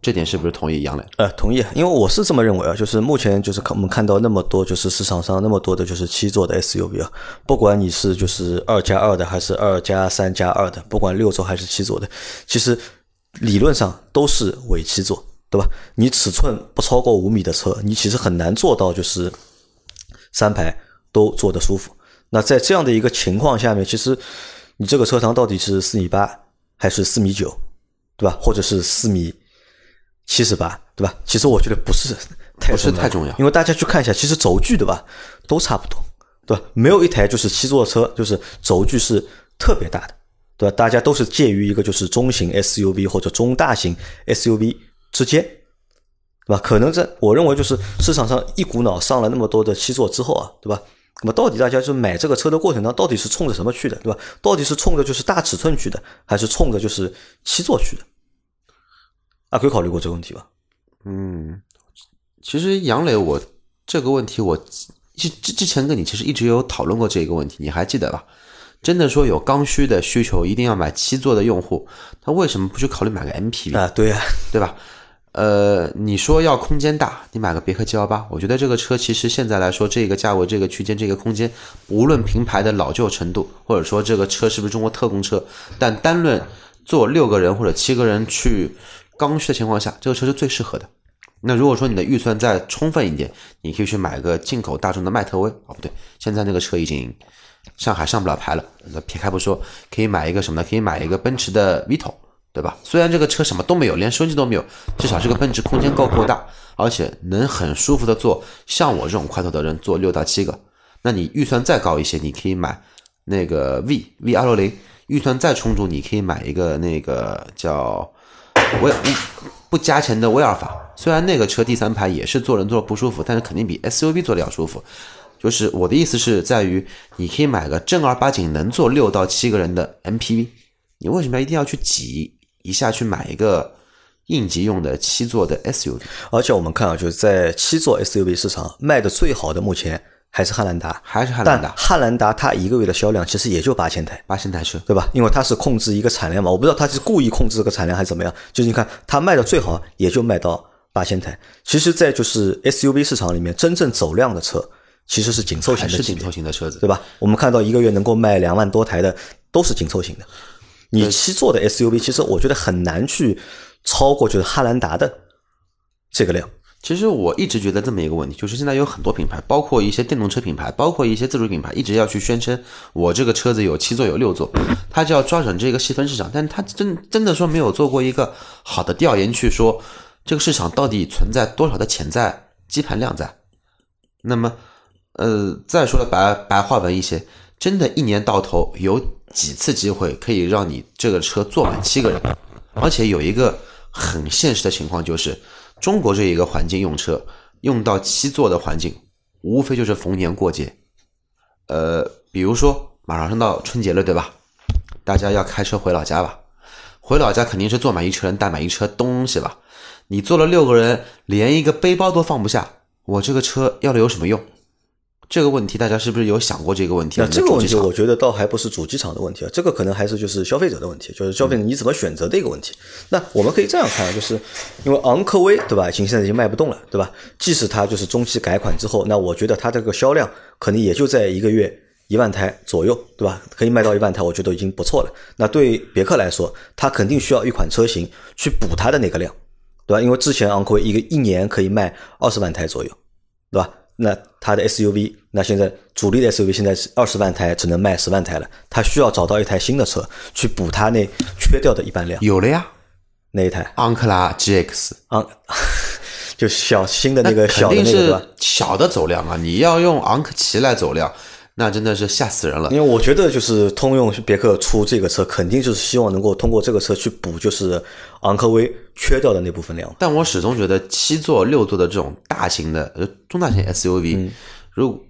[SPEAKER 3] 这点是不是同意杨磊？
[SPEAKER 2] 呃，同意，因为我是这么认为啊，就是目前就是看我们看到那么多，就是市场上那么多的，就是七座的 SUV 啊，不管你是就是二加二的，还是二加三加二的，不管六座还是七座的，其实理论上都是伪七座，对吧？你尺寸不超过五米的车，你其实很难做到就是三排都坐得舒服。那在这样的一个情况下面，其实你这个车长到底是四米八还是四米九，对吧？或者是四米？七十八，对吧？其实我觉得不是太
[SPEAKER 3] 不是太重要，
[SPEAKER 2] 因为大家去看一下，其实轴距对吧，都差不多，对吧？没有一台就是七座车，就是轴距是特别大的，对吧？大家都是介于一个就是中型 SUV 或者中大型 SUV 之间，对吧？可能在我认为就是市场上一股脑上了那么多的七座之后啊，对吧？那么到底大家就买这个车的过程当中，到底是冲着什么去的，对吧？到底是冲着就是大尺寸去的，还是冲着就是七座去的？啊，可以考虑过这个问题吧？
[SPEAKER 3] 嗯，其实杨磊，我这个问题我之之之前跟你其实一直有讨论过这个问题，你还记得吧？真的说有刚需的需求，一定要买七座的用户，他为什么不去考虑买个 MPV
[SPEAKER 2] 啊？对呀，
[SPEAKER 3] 对吧？呃，你说要空间大，你买个别克 G 幺八，我觉得这个车其实现在来说，这个价位、这个区间、这个空间，无论品牌的老旧程度，或者说这个车是不是中国特供车，但单论坐六个人或者七个人去。刚需的情况下，这个车是最适合的。那如果说你的预算再充分一点，你可以去买个进口大众的迈特威。哦，不对，现在那个车已经上海上不了牌了。那撇开不说，可以买一个什么呢？可以买一个奔驰的 Vito，对吧？虽然这个车什么都没有，连收音机都没有，至少这个奔驰空间够够大，而且能很舒服的坐。像我这种块头的人坐六到七个。那你预算再高一些，你可以买那个 V V 二六零。预算再充足，你可以买一个那个叫。威不加钱的威尔法，虽然那个车第三排也是坐人坐不舒服，但是肯定比 SUV 坐的要舒服。就是我的意思是在于，你可以买个正儿八经能坐六到七个人的 MPV，你为什么要一定要去挤一下去买一个应急用的七座的 SUV？
[SPEAKER 2] 而且我们看啊，就是在七座 SUV 市场卖的最好的目前。还是汉兰达，
[SPEAKER 3] 还是汉兰达。
[SPEAKER 2] 汉兰达它一个月的销量其实也就八千台，
[SPEAKER 3] 八千台车，
[SPEAKER 2] 对吧？因为它是控制一个产量嘛，我不知道它是故意控制这个产量还是怎么样。就是你看它卖的最好也就卖到八千台。其实，在就是 SUV 市场里面，真正走量的车其实是紧凑型的，
[SPEAKER 3] 是紧凑型的车子，
[SPEAKER 2] 对吧？我们看到一个月能够卖两万多台的都是紧凑型的。你七座的 SUV，其实我觉得很难去超过就是汉兰达的这个量。
[SPEAKER 3] 其实我一直觉得这么一个问题，就是现在有很多品牌，包括一些电动车品牌，包括一些自主品牌，一直要去宣称我这个车子有七座有六座，他就要抓准这个细分市场，但他真真的说没有做过一个好的调研，去说这个市场到底存在多少的潜在基盘量在。那么，呃，再说的白白话文一些，真的，一年到头有几次机会可以让你这个车坐满七个人，而且有一个很现实的情况就是，中国这一个环境用车用到七座的环境，无非就是逢年过节，呃，比如说马上到春节了，对吧？大家要开车回老家吧，回老家肯定是坐满一车人带满一车东西吧，你坐了六个人，连一个背包都放不下。我这个车要了有什么用？这个问题大家是不是有想过这个问题？
[SPEAKER 2] 那这个问题，
[SPEAKER 3] 我
[SPEAKER 2] 我觉得倒还不是主机厂的问题啊，这个可能还是就是消费者的问题，就是消费者你怎么选择的一个问题。那我们可以这样看，就是因为昂科威对吧，已经现在已经卖不动了，对吧？即使它就是中期改款之后，那我觉得它这个销量可能也就在一个月一万台左右，对吧？可以卖到一万台，我觉得已经不错了。那对别克来说，它肯定需要一款车型去补它的那个量。对吧？因为之前昂科威一个一年可以卖二十万台左右，对吧？那它的 SUV，那现在主力的 SUV 现在是二十万台，只能卖十万台了。它需要找到一台新的车去补它那缺掉的一半量。
[SPEAKER 3] 有了呀，
[SPEAKER 2] 那一台
[SPEAKER 3] 昂克拉 GX，
[SPEAKER 2] 昂，就小新的那个小的那个对吧？
[SPEAKER 3] 小的走量啊，你要用昂克旗来走量。那真的是吓死人了，
[SPEAKER 2] 因为我觉得就是通用别克出这个车，肯定就是希望能够通过这个车去补，就是昂科威缺掉的那部分量。
[SPEAKER 3] 但我始终觉得七座、六座的这种大型的呃中大型 SUV，如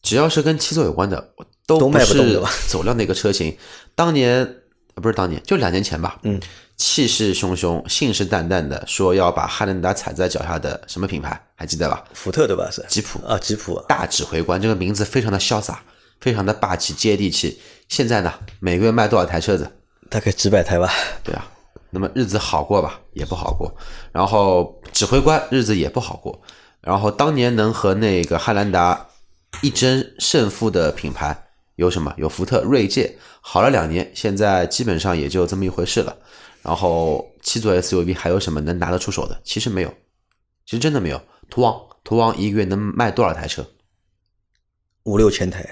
[SPEAKER 3] 只要是跟七座有关的，都
[SPEAKER 2] 卖不动
[SPEAKER 3] 吧？走量的一个车型。当年不是当年，就两年前吧。
[SPEAKER 2] 嗯。
[SPEAKER 3] 气势汹汹、信誓旦旦的说要把汉兰达踩在脚下的什么品牌还记得吧？
[SPEAKER 2] 福特对吧？是
[SPEAKER 3] 吉普
[SPEAKER 2] 啊，吉普
[SPEAKER 3] 大指挥官这个名字非常的潇洒，非常的霸气接地气。现在呢，每个月卖多少台车子？
[SPEAKER 2] 大概几百台吧。
[SPEAKER 3] 对啊，那么日子好过吧？也不好过。然后指挥官日子也不好过。然后当年能和那个汉兰达一争胜负的品牌有什么？有福特锐界，好了两年，现在基本上也就这么一回事了。然后七座 SUV 还有什么能拿得出手的？其实没有，其实真的没有。途昂，途昂一个月能卖多少台车？
[SPEAKER 2] 五六千台。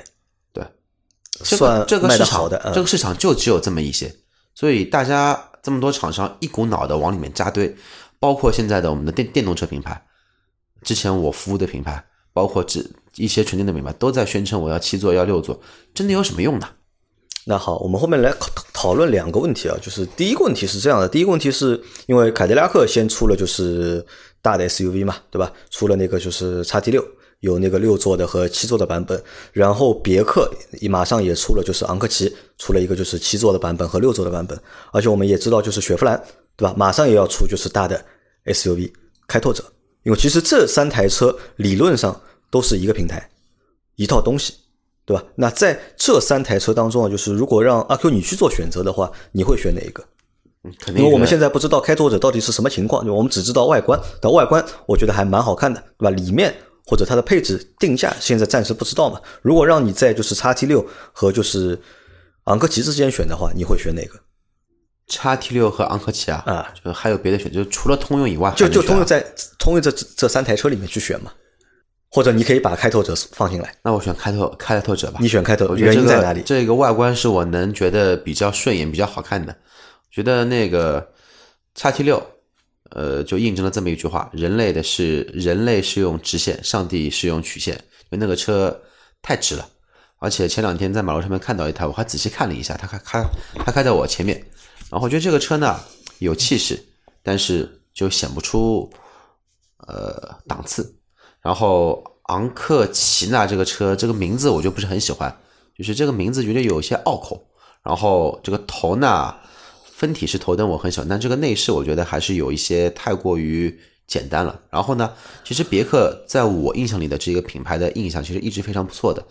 [SPEAKER 3] 对，
[SPEAKER 2] 这个
[SPEAKER 3] 这个市
[SPEAKER 2] 场
[SPEAKER 3] 的，这个市场就只有这么一些，所以大家这么多厂商一股脑的往里面扎堆，包括现在的我们的电电动车品牌，之前我服务的品牌，包括这一些纯电的品牌，都在宣称我要七座要六座，真的有什么用呢？
[SPEAKER 2] 那好，我们后面来讨论两个问题啊，就是第一个问题是这样的，第一个问题是因为凯迪拉克先出了就是大的 SUV 嘛，对吧？出了那个就是叉 T 六，有那个六座的和七座的版本，然后别克马上也出了就是昂科旗，出了一个就是七座的版本和六座的版本，而且我们也知道就是雪佛兰，对吧？马上也要出就是大的 SUV 开拓者，因为其实这三台车理论上都是一个平台，一套东西。对吧？那在这三台车当中啊，就是如果让阿 Q 你去做选择的话，你会选哪一个？
[SPEAKER 3] 因
[SPEAKER 2] 为我们现在不知道开拓者到底是什么情况，就我们只知道外观。但外观我觉得还蛮好看的，对吧？里面或者它的配置定价现在暂时不知道嘛。如果让你在就是叉 T 六和就是昂科旗之间选的话，你会选哪个？
[SPEAKER 3] 叉 T 六和昂科旗啊？啊，就还有别的选择？除了通用以外，
[SPEAKER 2] 就就通用在通用这这三台车里面去选嘛？或者你可以把开拓者放进来，
[SPEAKER 3] 那我选开拓开拓者吧。
[SPEAKER 2] 你选开拓，原因在哪里？
[SPEAKER 3] 这个外观是我能觉得比较顺眼、比较好看的。觉得那个叉 T 六，呃，就印证了这么一句话：人类的是人类是用直线，上帝是用曲线。因为那个车太直了，而且前两天在马路上面看到一台，我还仔细看了一下，它开开它开在我前面，然后我觉得这个车呢有气势，但是就显不出呃档次。然后昂克旗呢，这个车这个名字我就不是很喜欢，就是这个名字觉得有些拗口。然后这个头呢，分体式头灯我很喜欢，但这个内饰我觉得还是有一些太过于简单了。然后呢，其实别克在我印象里的这个品牌的印象其实一直非常不错的，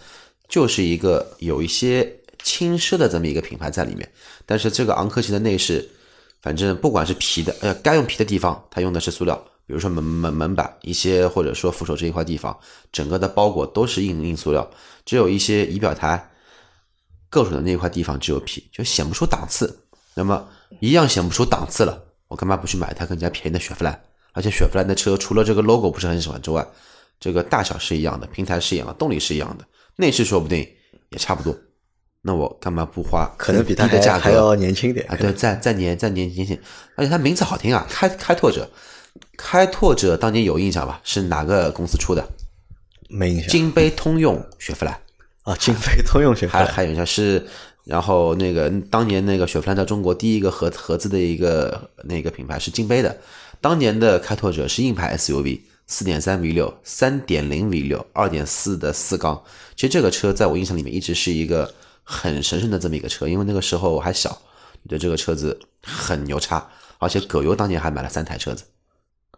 [SPEAKER 3] 就是一个有一些轻奢的这么一个品牌在里面。但是这个昂克旗的内饰，反正不管是皮的，呃，该用皮的地方它用的是塑料。比如说门门门板一些，或者说扶手这一块地方，整个的包裹都是硬硬塑料，只有一些仪表台够手的那块地方只有皮，就显不出档次。那么一样显不出档次了，我干嘛不去买一台更加便宜的雪佛兰？而且雪佛兰的车除了这个 logo 不是很喜欢之外，这个大小是一样的，平台是一样的，动力是一样的，内饰说不定也差不多。那我干嘛不花
[SPEAKER 2] 可能比它
[SPEAKER 3] 的价格
[SPEAKER 2] 还要年轻点
[SPEAKER 3] 啊？对，再再年再年年轻，而且它名字好听啊，开开拓者，开拓者当年有印象吧？是哪个公司出的？
[SPEAKER 2] 没印象。
[SPEAKER 3] 金杯通用雪佛兰，
[SPEAKER 2] 啊，金杯通用雪佛兰。
[SPEAKER 3] 还还有印象是，然后那个当年那个雪佛兰在中国第一个合合资的一个那个品牌是金杯的，当年的开拓者是硬派 SUV，四点三 V 六、三点零 V 六、二点四的四缸，其实这个车在我印象里面一直是一个很神圣的这么一个车，因为那个时候我还小，对这个车子很牛叉，而且葛优当年还买了三台车子，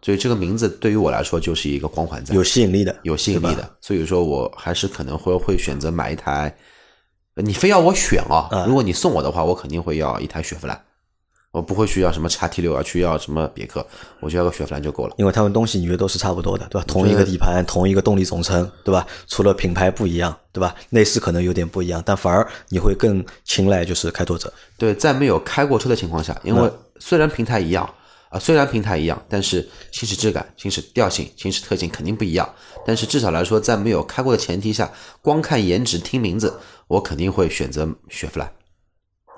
[SPEAKER 3] 所以这个名字对于我来说就是一个光环在，
[SPEAKER 2] 有吸引力的，
[SPEAKER 3] 有吸引力的，所以说我还是可能会会选择买一台。呃你非要我选啊，
[SPEAKER 2] 啊
[SPEAKER 3] 如果你送我的话，我肯定会要一台雪佛兰，我不会去要什么叉 T 六啊，去要什么别克，我就要个雪佛兰就够了。
[SPEAKER 2] 因为他们东西你觉得都是差不多的，对吧？同一个底盘，同一个动力总成，对吧？除了品牌不一样，对吧？内饰可能有点不一样，但反而你会更青睐就是开拓者。
[SPEAKER 3] 对，在没有开过车的情况下，因为虽然平台一样啊、虽然平台一样，但是行驶质感、行驶调性、行驶特性肯定不一样。但是至少来说，在没有开过的前提下，光看颜值、听名字，我肯定会选择雪佛兰。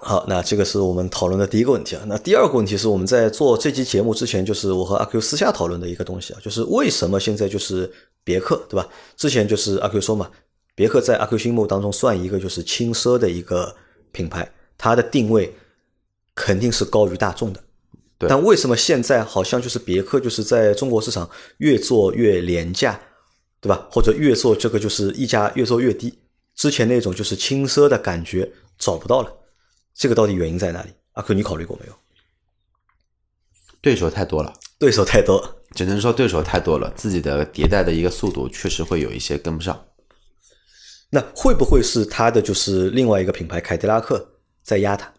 [SPEAKER 2] 好，那这个是我们讨论的第一个问题啊。那第二个问题是我们在做这期节目之前，就是我和阿 Q 私下讨论的一个东西啊，就是为什么现在就是别克，对吧？之前就是阿 Q 说嘛，别克在阿 Q 心目当中算一个就是轻奢的一个品牌，它的定位肯定是高于大众的。
[SPEAKER 3] 对
[SPEAKER 2] 但为什么现在好像就是别克就是在中国市场越做越廉价，对吧？或者越做这个就是溢价越做越低，之前那种就是轻奢的感觉找不到了。这个到底原因在哪里？阿克你考虑过没有？
[SPEAKER 3] 对手太多了。
[SPEAKER 2] 对手太多，
[SPEAKER 3] 只能说对手太多了，自己的迭代的一个速度确实会有一些跟不上。
[SPEAKER 2] 那会不会是它的就是另外一个品牌凯迪拉克在压它？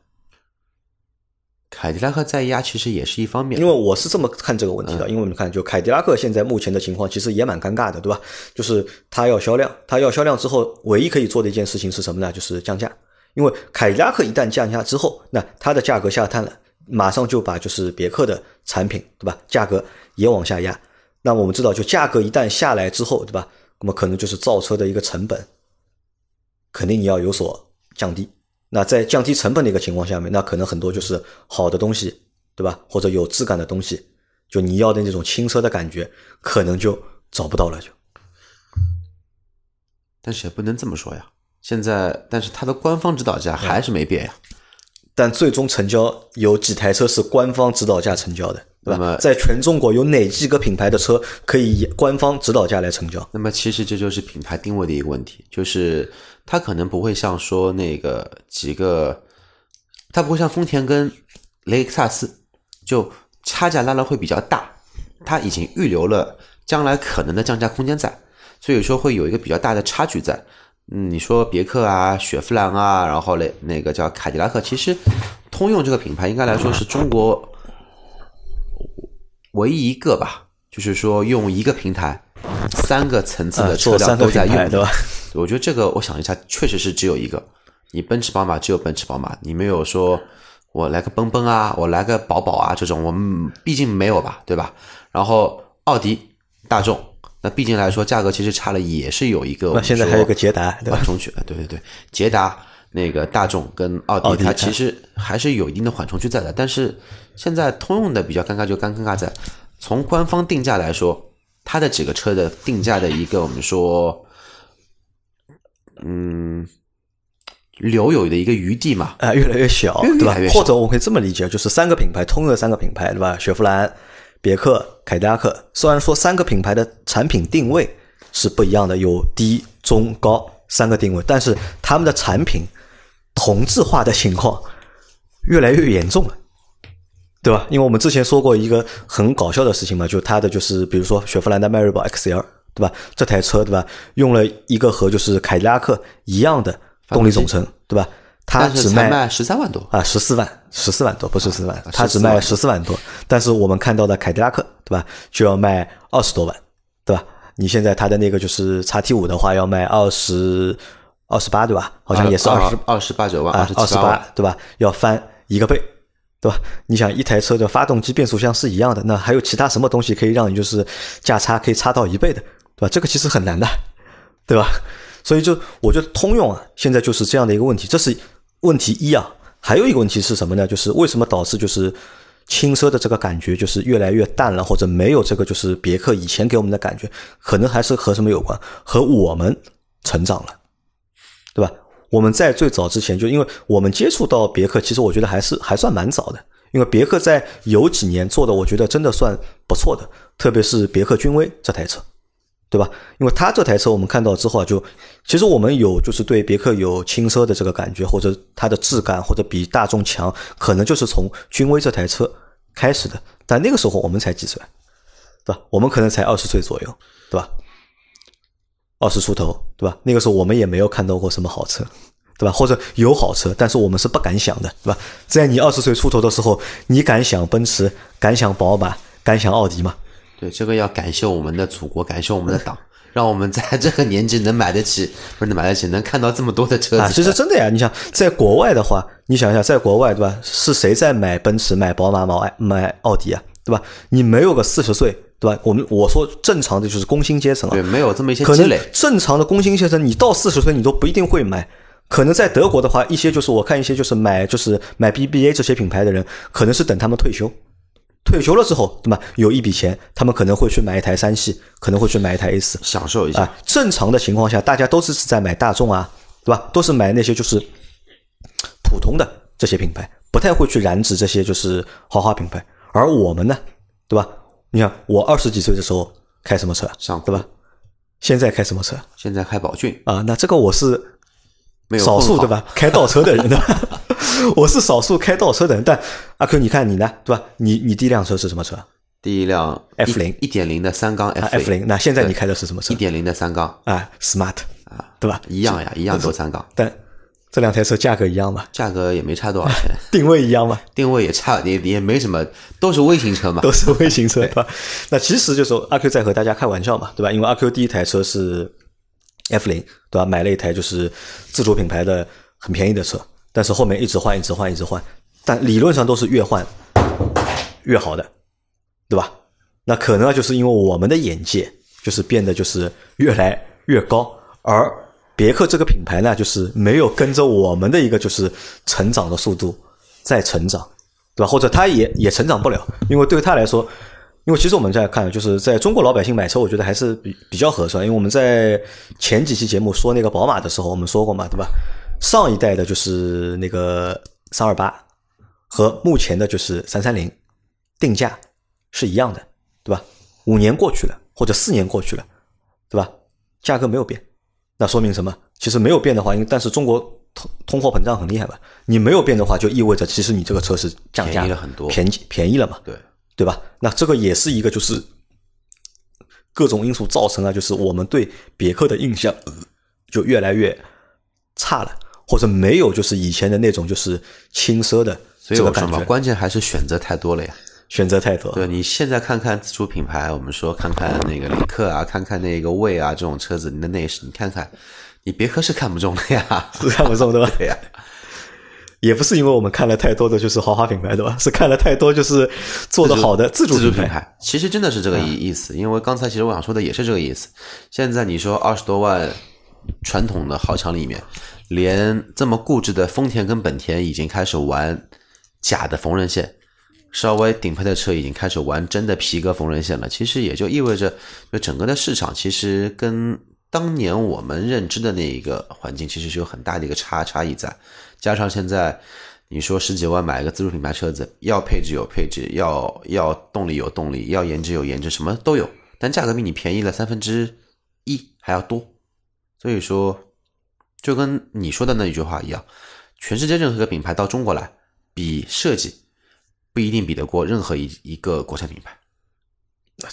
[SPEAKER 3] 凯迪拉克在压其实也是一方面，
[SPEAKER 2] 因为我是这么看这个问题的，因为你看，就凯迪拉克现在目前的情况其实也蛮尴尬的，对吧？就是它要销量，它要销量之后，唯一可以做的一件事情是什么呢？就是降价。因为凯迪拉克一旦降价之后，那它的价格下探了，马上就把就是别克的产品，对吧？价格也往下压。那我们知道，就价格一旦下来之后，对吧？那么可能就是造车的一个成本，肯定你要有所降低。那在降低成本的一个情况下面，那可能很多就是好的东西，对吧？或者有质感的东西，就你要的那种轻奢的感觉，可能就找不到了就。
[SPEAKER 3] 但是也不能这么说呀。现在，但是它的官方指导价还是没变呀。
[SPEAKER 2] 但最终成交有几台车是官方指导价成交的，对
[SPEAKER 3] 那么
[SPEAKER 2] 吧？在全中国有哪几个品牌的车可以以官方指导价来成交？
[SPEAKER 3] 那么其实这就是品牌定位的一个问题，就是它可能不会像说那个几个，它不会像丰田跟雷克萨斯就差价拉的会比较大，它已经预留了将来可能的降价空间在，所以说会有一个比较大的差距在。嗯，你说别克啊、雪佛兰啊，然后嘞那个叫凯迪拉克，其实通用这个品牌应该来说是中国唯一一个吧，就是说用一个平台三个层次
[SPEAKER 2] 啊，
[SPEAKER 3] 的车辆都在用，
[SPEAKER 2] 牌，对吧？
[SPEAKER 3] 我觉得这个我想一下，确实是只有一个。你奔驰、宝马只有奔驰、宝马，你没有说我来个奔奔啊，我来个宝宝啊这种，我们毕竟没有吧，对吧？然后奥迪、大众，那毕竟来说价格其实差了，也是有一个
[SPEAKER 2] 那现在还有个捷达，对吧
[SPEAKER 3] 缓？冲区，呃对对对，捷达那个大众跟奥迪，
[SPEAKER 2] 奥迪
[SPEAKER 3] 它其实还是有一定的缓冲区在的。但是现在通用的比较尴尬，就尴尬在从官方定价来说，它的几个车的定价的一个我们说，嗯，留有的一个余地嘛。
[SPEAKER 2] 啊，越来越小，对吧？或者我可以这么理解，就是三个品牌，通用的三个品牌，对吧？雪佛兰、别克、凯迪拉克，虽然说三个品牌的产品定位是不一样的，有低、中、高三个定位，但是他们的产品同质化的情况越来越严重了。对吧？因为我们之前说过一个很搞笑的事情嘛，就它的就是比如说雪佛兰的迈锐宝 XL，对吧？这台车对吧，用了一个和就是凯迪拉克一样的动力总成，对吧？它只卖
[SPEAKER 3] 十三万多，
[SPEAKER 2] 啊，十四万，十四万多，不是十四万
[SPEAKER 3] 啊，
[SPEAKER 2] 它只
[SPEAKER 3] 14
[SPEAKER 2] 卖
[SPEAKER 3] 万
[SPEAKER 2] 十四万多。但是我们看到的凯迪拉克，对吧，就要卖二十多万，对吧？你现在它的那个就是叉 T 五的话，要卖二十二十八，对吧？好像也是二十
[SPEAKER 3] 二十八九万，
[SPEAKER 2] 啊，二十。
[SPEAKER 3] 八，
[SPEAKER 2] 对吧？要翻一个倍，对吧？你想一台车的发动机、变速箱是一样的，那还有其他什么东西可以让你就是价差可以差到一倍的，对吧？这个其实很难的，对吧？所以就我觉得通用啊，现在就是这样的一个问题，这是问题一啊。还有一个问题是什么呢？就是为什么导致就是轻奢的这个感觉就是越来越淡了，或者没有这个就是别克以前给我们的感觉，可能还是和什么有关？和我们成长了，我们在最早之前，就因为我们接触到别克，其实我觉得还是还算蛮早的。因为别克在有几年做的，我觉得真的算不错的，特别是别克君威这台车，对吧？因为它这台车我们看到之后啊，就其实我们有就是对别克有轻奢的这个感觉，或者它的质感或者比大众强，可能就是从君威这台车开始的。但那个时候我们才几岁，对吧？我们可能才二十岁左右，对吧？二十出头，对吧？那个时候我们也没有看到过什么好车，对吧？或者有好车，但是我们是不敢想的，对吧？在你二十岁出头的时候，你敢想奔驰，敢想宝马，敢想奥迪吗？
[SPEAKER 3] 对，这个要感谢我们的祖国，感谢我们的党，让我们在这个年纪能买得起，不是能买得起，能看到这么多的车子。
[SPEAKER 2] 啊，其实真的呀，你想在国外的话，你想一下，在国外，对吧？是谁在买奔驰、买宝马、买买奥迪啊？对吧？你没有个四十岁，对吧？我们我说正常的就是工薪阶层啊，
[SPEAKER 3] 对，没有这么一些积累。
[SPEAKER 2] 正常的工薪阶层，你到四十岁你都不一定会买。可能在德国的话，一些就是我看一些就是买就是买 BBA 这些品牌的人，可能是等他们退休，退休了之后，对吧？有一笔钱，他们可能会去买一台三系，可能会去买一台 A 四，
[SPEAKER 3] 享受一下，
[SPEAKER 2] 啊，正常的情况下，大家都是在买大众啊，对吧？都是买那些就是普通的这些品牌，不太会去染指这些就是豪华品牌。而我们呢，对吧？你看我二十几岁的时候开什么车，
[SPEAKER 3] 上
[SPEAKER 2] 对吧？现在开什么车
[SPEAKER 3] 现在开宝骏，
[SPEAKER 2] 啊？那这个我是
[SPEAKER 3] 没有
[SPEAKER 2] 少数对吧？开倒车的人的，我是少数开倒车的人。但阿 Q，你看你呢，对吧？你你第一辆车是什么车
[SPEAKER 3] 第一辆
[SPEAKER 2] F 零
[SPEAKER 3] 一点零的三缸
[SPEAKER 2] F？F 零。那现在你开的是什么车
[SPEAKER 3] 一？点零的三缸
[SPEAKER 2] 啊，Smart
[SPEAKER 3] 啊，
[SPEAKER 2] 对吧？
[SPEAKER 3] 一样呀，一样都三缸，
[SPEAKER 2] 但这两台车价格一样吗？
[SPEAKER 3] 价格也没差多少钱，
[SPEAKER 2] 定位一样吗？
[SPEAKER 3] 定位也差也也没什么，都是微型车嘛
[SPEAKER 2] 都。是微型车，对吧？那其实就是说阿 Q 在和大家开玩笑嘛，对吧？因为阿 Q 第一台车是 F 零，对吧？买了一台就是自主品牌的很便宜的车，但是后面一直换，一直换，一直换，但理论上都是越换越好的，对吧？那可能啊，就是因为我们的眼界就是变得就是越来越高，而别克这个品牌呢，就是没有跟着我们的一个就是成长的速度在成长，对吧？或者它也也成长不了，因为对他来说，因为其实我们在看，就是在中国老百姓买车，我觉得还是比比较合算。因为我们在前几期节目说那个宝马的时候，我们说过嘛，对吧？上一代的就是那个三二八和目前的就是三三零定价是一样的，对吧？五年过去了，或者四年过去了，对吧？价格没有变，那说明什么？其实没有变的话，因为但是中国通通货膨胀很厉害吧，你没有变的话，就意味着其实你这个车是降价
[SPEAKER 3] 便宜了很多
[SPEAKER 2] 便宜便宜了嘛，
[SPEAKER 3] 对，
[SPEAKER 2] 对吧？那这个也是一个就是各种因素造成了，就是我们对别克的印象呃就越来越差了，或者没有就是以前的那种就是轻奢的
[SPEAKER 3] 所以我说嘛，
[SPEAKER 2] 这个感觉，
[SPEAKER 3] 关键还是选择太多了呀。
[SPEAKER 2] 选择太多。
[SPEAKER 3] 对你现在看看自主品牌，我们说看看那个领克啊，看看那个魏啊这种车子，你的内饰，你看看，你别克是看不中的呀，
[SPEAKER 2] 是看不中的吧？
[SPEAKER 3] 对呀，
[SPEAKER 2] 也不是因为我们看了太多的就是豪华品牌，对吧？是看了太多就是做的好的自主
[SPEAKER 3] 自主
[SPEAKER 2] 品牌。
[SPEAKER 3] 品牌，其实真的是这个意意思。因为刚才其实我想说的也是这个意思。现在你说二十多万传统的豪强里面，连这么固执的丰田跟本田已经开始玩假的缝纫线，稍微顶配的车已经开始玩真的皮革缝纫线了。其实也就意味着，就整个的市场其实跟当年我们认知的那一个环境其实是有很大的一个差差异在。加上现在你说十几万买一个自主品牌车子，要配置有配置，要要动力有动力，要颜值有颜值，什么都有，但价格比你便宜了三分之一还要多。所以说，就跟你说的那一句话一样，全世界任何一个品牌到中国来比设计，不一定比得过任何一一个国产品牌。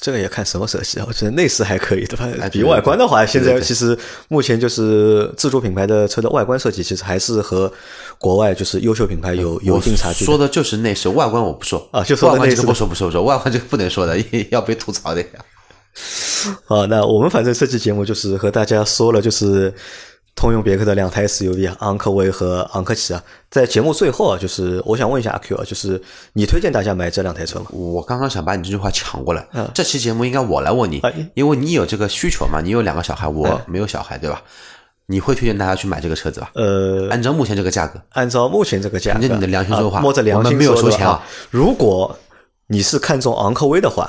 [SPEAKER 2] 这个也看什么设计啊，我觉得内饰还可以，对吧？
[SPEAKER 3] 哎
[SPEAKER 2] 比外观的话，现在其实目前就是自主品牌的车的外观设计，其实还是和国外就是优秀品牌有有一定差距。
[SPEAKER 3] 说的就是内饰，外观我不说
[SPEAKER 2] 啊就说的
[SPEAKER 3] 外观不说不说不说，外观这个不能说的，要被吐槽的呀。
[SPEAKER 2] 好，那我们反正这期节目就是和大家说了，就是通用别克的两台 SUV 啊，昂科威和昂科旗啊，在节目最后啊，就是我想问一下阿 Q 啊，就是你推荐大家买这两台车吗？
[SPEAKER 3] 我刚刚想把你这句话抢过来，这期节目应该我来问你，因为你有这个需求嘛，你有两个小孩，我没有小孩，对吧？你会推荐大家去买这个车子吧？
[SPEAKER 2] 呃，
[SPEAKER 3] 按照目前这个价格，
[SPEAKER 2] 按照目前这个价格，
[SPEAKER 3] 凭着你的良心说话，
[SPEAKER 2] 摸着良心
[SPEAKER 3] 没有收钱啊。
[SPEAKER 2] 如果你是看中昂科威的话，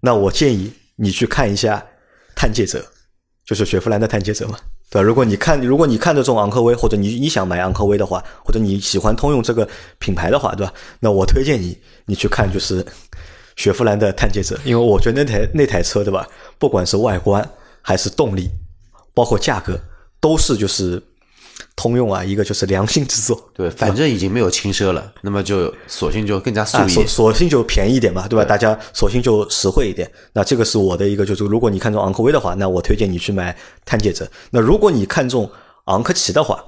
[SPEAKER 2] 那我建议你去看一下探界者，就是雪佛兰的探界者嘛。对吧？如果你看，如果你看得中昂科威，或者你你想买昂科威的话，或者你喜欢通用这个品牌的话，对吧？那我推荐你，你去看就是雪佛兰的探界者，因为我觉得那台那台车，对吧？不管是外观还是动力，包括价格，都是就是。通用啊，一个就是良心之作，
[SPEAKER 3] 对，反正已经没有轻奢了，那么就索性就更加素一
[SPEAKER 2] 点，索性就便宜一点嘛，对吧？大家索性就实惠一点。那这个是我的一个，就是如果你看中昂科威的话，那我推荐你去买探界者。那如果你看中昂科旗的话，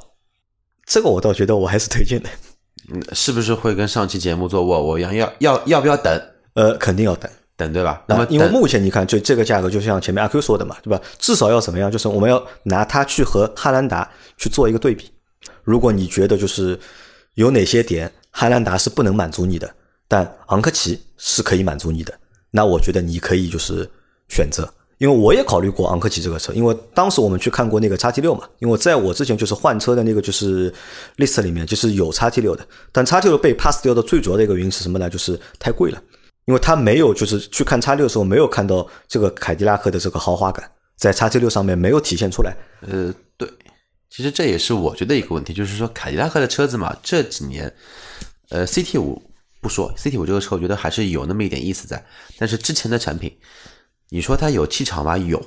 [SPEAKER 2] 这个我倒觉得我还是推荐的。
[SPEAKER 3] 嗯，是不是会跟上期节目做沃尔沃一样？要要要不要等？
[SPEAKER 2] 呃，肯定要等。
[SPEAKER 3] 等对吧？那么
[SPEAKER 2] 因为目前你看，就这个价格，就像前面阿 Q 说的嘛，对吧？至少要怎么样？就是我们要拿它去和汉兰达去做一个对比。如果你觉得就是有哪些点汉兰达是不能满足你的，但昂科旗是可以满足你的，那我觉得你可以就是选择。因为我也考虑过昂科旗这个车，因为当时我们去看过那个叉 T 六嘛。因为在我之前就是换车的那个就是 list 里面就是有叉 T 六的，但叉 T 六被 pass 掉的最主要的一个原因是什么呢？就是太贵了。因为他没有，就是去看叉六的时候，没有看到这个凯迪拉克的这个豪华感，在叉 T 六上面没有体现出来。
[SPEAKER 3] 呃，对，其实这也是我觉得一个问题，就是说凯迪拉克的车子嘛，这几年，呃，CT 五不说，CT 五这个车我觉得还是有那么一点意思在，但是之前的产品，你说它有气场吗？有。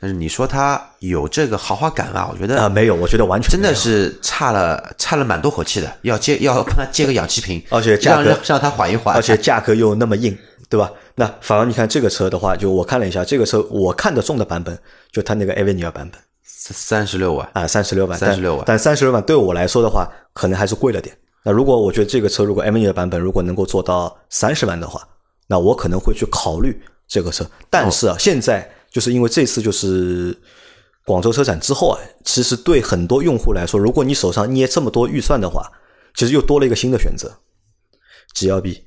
[SPEAKER 3] 但是你说它有这个豪华感啊？我觉得
[SPEAKER 2] 啊，没有，我觉得完全
[SPEAKER 3] 真的是差了差了蛮多口气的。要接要帮他接个氧气瓶，
[SPEAKER 2] 而且价格
[SPEAKER 3] 让他缓一缓，
[SPEAKER 2] 而且价格又那么硬，对吧？那反而你看这个车的话，就我看了一下，这个车我看得中的版本，就它那个 Avenue 版本，
[SPEAKER 3] 三十六万
[SPEAKER 2] 啊，三十六万，
[SPEAKER 3] 三十六万。
[SPEAKER 2] 但三十六万对我来说的话，可能还是贵了点。那如果我觉得这个车如果 Avenue 版本如果能够做到三十万的话，那我可能会去考虑这个车。但是啊，现在就是因为这次就是。广州车展之后啊，其实对很多用户来说，如果你手上捏这么多预算的话，其实又多了一个新的选择，G L B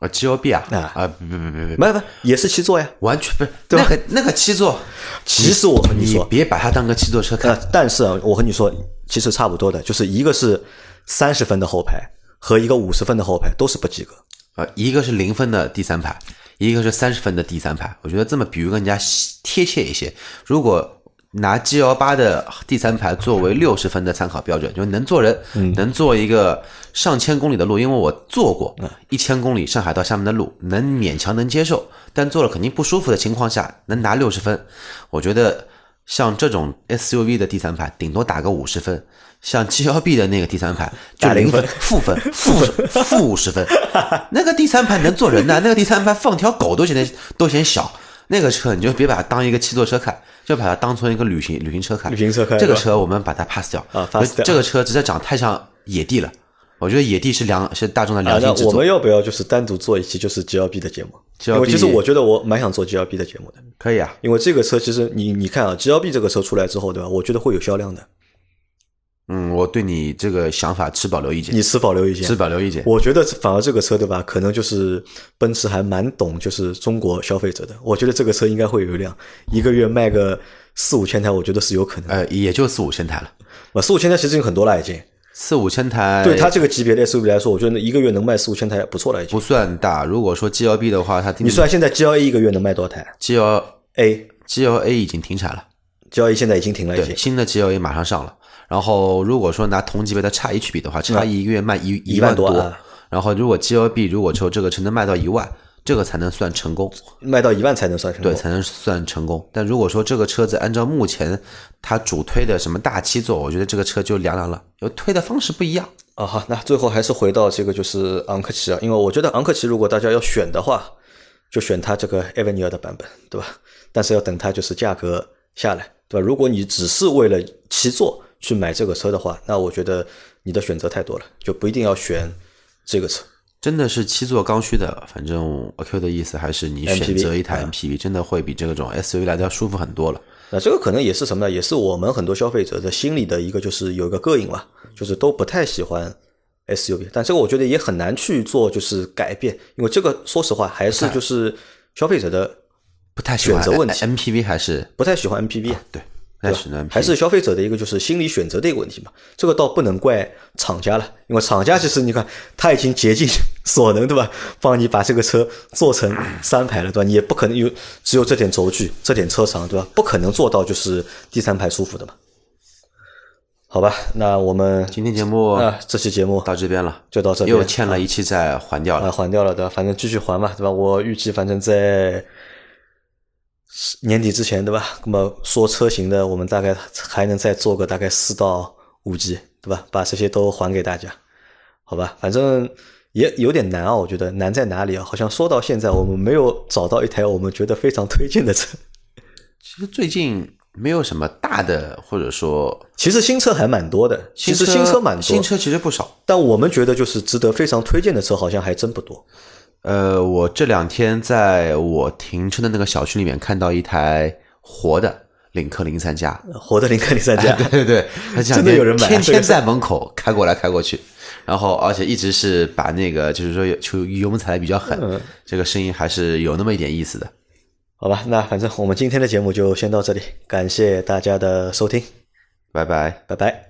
[SPEAKER 3] 啊，G L B 啊
[SPEAKER 2] 啊
[SPEAKER 3] 啊，不不不不，
[SPEAKER 2] 没不也是七座呀，
[SPEAKER 3] 完全不是那个那个七座，
[SPEAKER 2] 其实我和你说，
[SPEAKER 3] 别把它当个七座车看。
[SPEAKER 2] 但是啊，我和你说，其实差不多的，就是一个是三十分的后排和一个五十分的后排都是不及格
[SPEAKER 3] 啊，一个是零分的第三排。一个是三十分的第三排，我觉得这么比喻更加贴切一些。如果拿 G L 八的第三排作为六十分的参考标准，就能坐人，能坐一个上千公里的路，因为我坐过一千公里上海到厦门的路，能勉强能接受，但坐了肯定不舒服的情况下，能拿六十分，我觉得像这种 S U V 的第三排，顶多打个五十分。像 G L B 的那个第三排就零分，负分，负 负五十分。那个第三排能坐人呢？那个第三排放条狗都嫌都嫌小。那个车你就别把它当一个七座车看，就把它当成一个旅行旅行车看。
[SPEAKER 2] 旅行车看。
[SPEAKER 3] 这个车我们把它 pass 掉
[SPEAKER 2] 啊，pass 掉。
[SPEAKER 3] 这个车直接长太像野地了。我觉得野地是良是大众的良心之作。
[SPEAKER 2] 我们要不要就是单独做一期就是 G L B 的节目？因为其实我觉得我蛮想做 G L B 的节目的。
[SPEAKER 3] 可以啊，
[SPEAKER 2] 因为这个车其实你你看啊，G L B 这个车出来之后，对吧？我觉得会有销量的。
[SPEAKER 3] 嗯，我对你这个想法持保留意见。
[SPEAKER 2] 你持保留意见，
[SPEAKER 3] 持保留意见。
[SPEAKER 2] 我觉得反而这个车对吧，可能就是奔驰还蛮懂，就是中国消费者的。我觉得这个车应该会有一辆，一个月卖个四五千台，我觉得是有可能。
[SPEAKER 3] 呃，也就四五千台了。
[SPEAKER 2] 啊，四五千台其实已经很多了，已经。
[SPEAKER 3] 四五千台，
[SPEAKER 2] 对它这个级别的 SUV 来说，我觉得一个月能卖四五千台不错了，已经。
[SPEAKER 3] 不算大。如果说 GLB 的话，它
[SPEAKER 2] 你算现在 GLA 一个月能卖多少台
[SPEAKER 3] ？GLA，GLA 已经停产了
[SPEAKER 2] ，GLA 现在已经停了，已经。
[SPEAKER 3] 新的 GLA 马上上了。然后，如果说拿同级别的叉一去比的话，差一一个月卖一
[SPEAKER 2] 一
[SPEAKER 3] 万
[SPEAKER 2] 多。
[SPEAKER 3] 然后，如果 G L B 如果说这个车能卖到一万，这个才能算成功。
[SPEAKER 2] 卖到一万才能算成功，
[SPEAKER 3] 对，才能算成功。但如果说这个车子按照目前它主推的什么大七座，我觉得这个车就凉凉了，就推的方式不一样。
[SPEAKER 2] 啊，好，那最后还是回到这个就是昂克旗啊，因为我觉得昂克旗如果大家要选的话，就选它这个 Avenue 的版本，对吧？但是要等它就是价格下来，对吧？如果你只是为了七座。去买这个车的话，那我觉得你的选择太多了，就不一定要选这个车。
[SPEAKER 3] 真的是七座刚需的，反正阿 Q 的意思还是你选择一台 MPV，真的会比这种 SUV 来的要舒服很多了。
[SPEAKER 2] 那这个可能也是什么呢？也是我们很多消费者的心里的一个，就是有一个膈应吧，就是都不太喜欢 SUV。但这个我觉得也很难去做，就是改变，因为这个说实话还是就是消费者的
[SPEAKER 3] 不太
[SPEAKER 2] 选择问题
[SPEAKER 3] MPV 还是
[SPEAKER 2] 不太喜欢 MPV。
[SPEAKER 3] 对，
[SPEAKER 2] 对
[SPEAKER 3] 还是呢？
[SPEAKER 2] 还是消费者的一个就是心理选择的一个问题嘛，这个倒不能怪厂家了，因为厂家其实你看他已经竭尽所能，对吧？帮你把这个车做成三排了，对吧？你也不可能有只有这点轴距、这点车长，对吧？不可能做到就是第三排舒服的嘛。好吧，那我们
[SPEAKER 3] 今天节目
[SPEAKER 2] 啊这期节目
[SPEAKER 3] 到这边了，
[SPEAKER 2] 就到这边
[SPEAKER 3] 又欠了一期债还掉
[SPEAKER 2] 啊
[SPEAKER 3] 了。
[SPEAKER 2] 还掉了，对吧？反正继续还嘛，对吧？我预计反正在年底之前，对吧？那么说车型的，我们大概还能再做个大概四到五集，对吧？把这些都还给大家，好吧？反正也有点难啊，我觉得难在哪里啊？好像说到现在，我们没有找到一台我们觉得非常推荐的车。
[SPEAKER 3] 其实最近没有什么大的，或者说
[SPEAKER 2] 其实新车还蛮多的，其实新车蛮多，
[SPEAKER 3] 新车其实不少。
[SPEAKER 2] 但我们觉得就是值得非常推荐的车，好像还真不多。
[SPEAKER 3] 呃，我这两天在我停车的那个小区里面看到一台活的领克零三加，
[SPEAKER 2] 活的领克零三加，
[SPEAKER 3] 对对对，他
[SPEAKER 2] 真的有人买啊
[SPEAKER 3] 天 天在门口开过来开过去，然后而且一直是把那个就是说有就油门踩的比较狠，
[SPEAKER 2] 嗯
[SPEAKER 3] 这个声音还是有那么一点意思的。
[SPEAKER 2] 好吧，那反正我们今天的节目就先到这里，感谢大家的收听，
[SPEAKER 3] 拜拜。
[SPEAKER 2] 拜拜。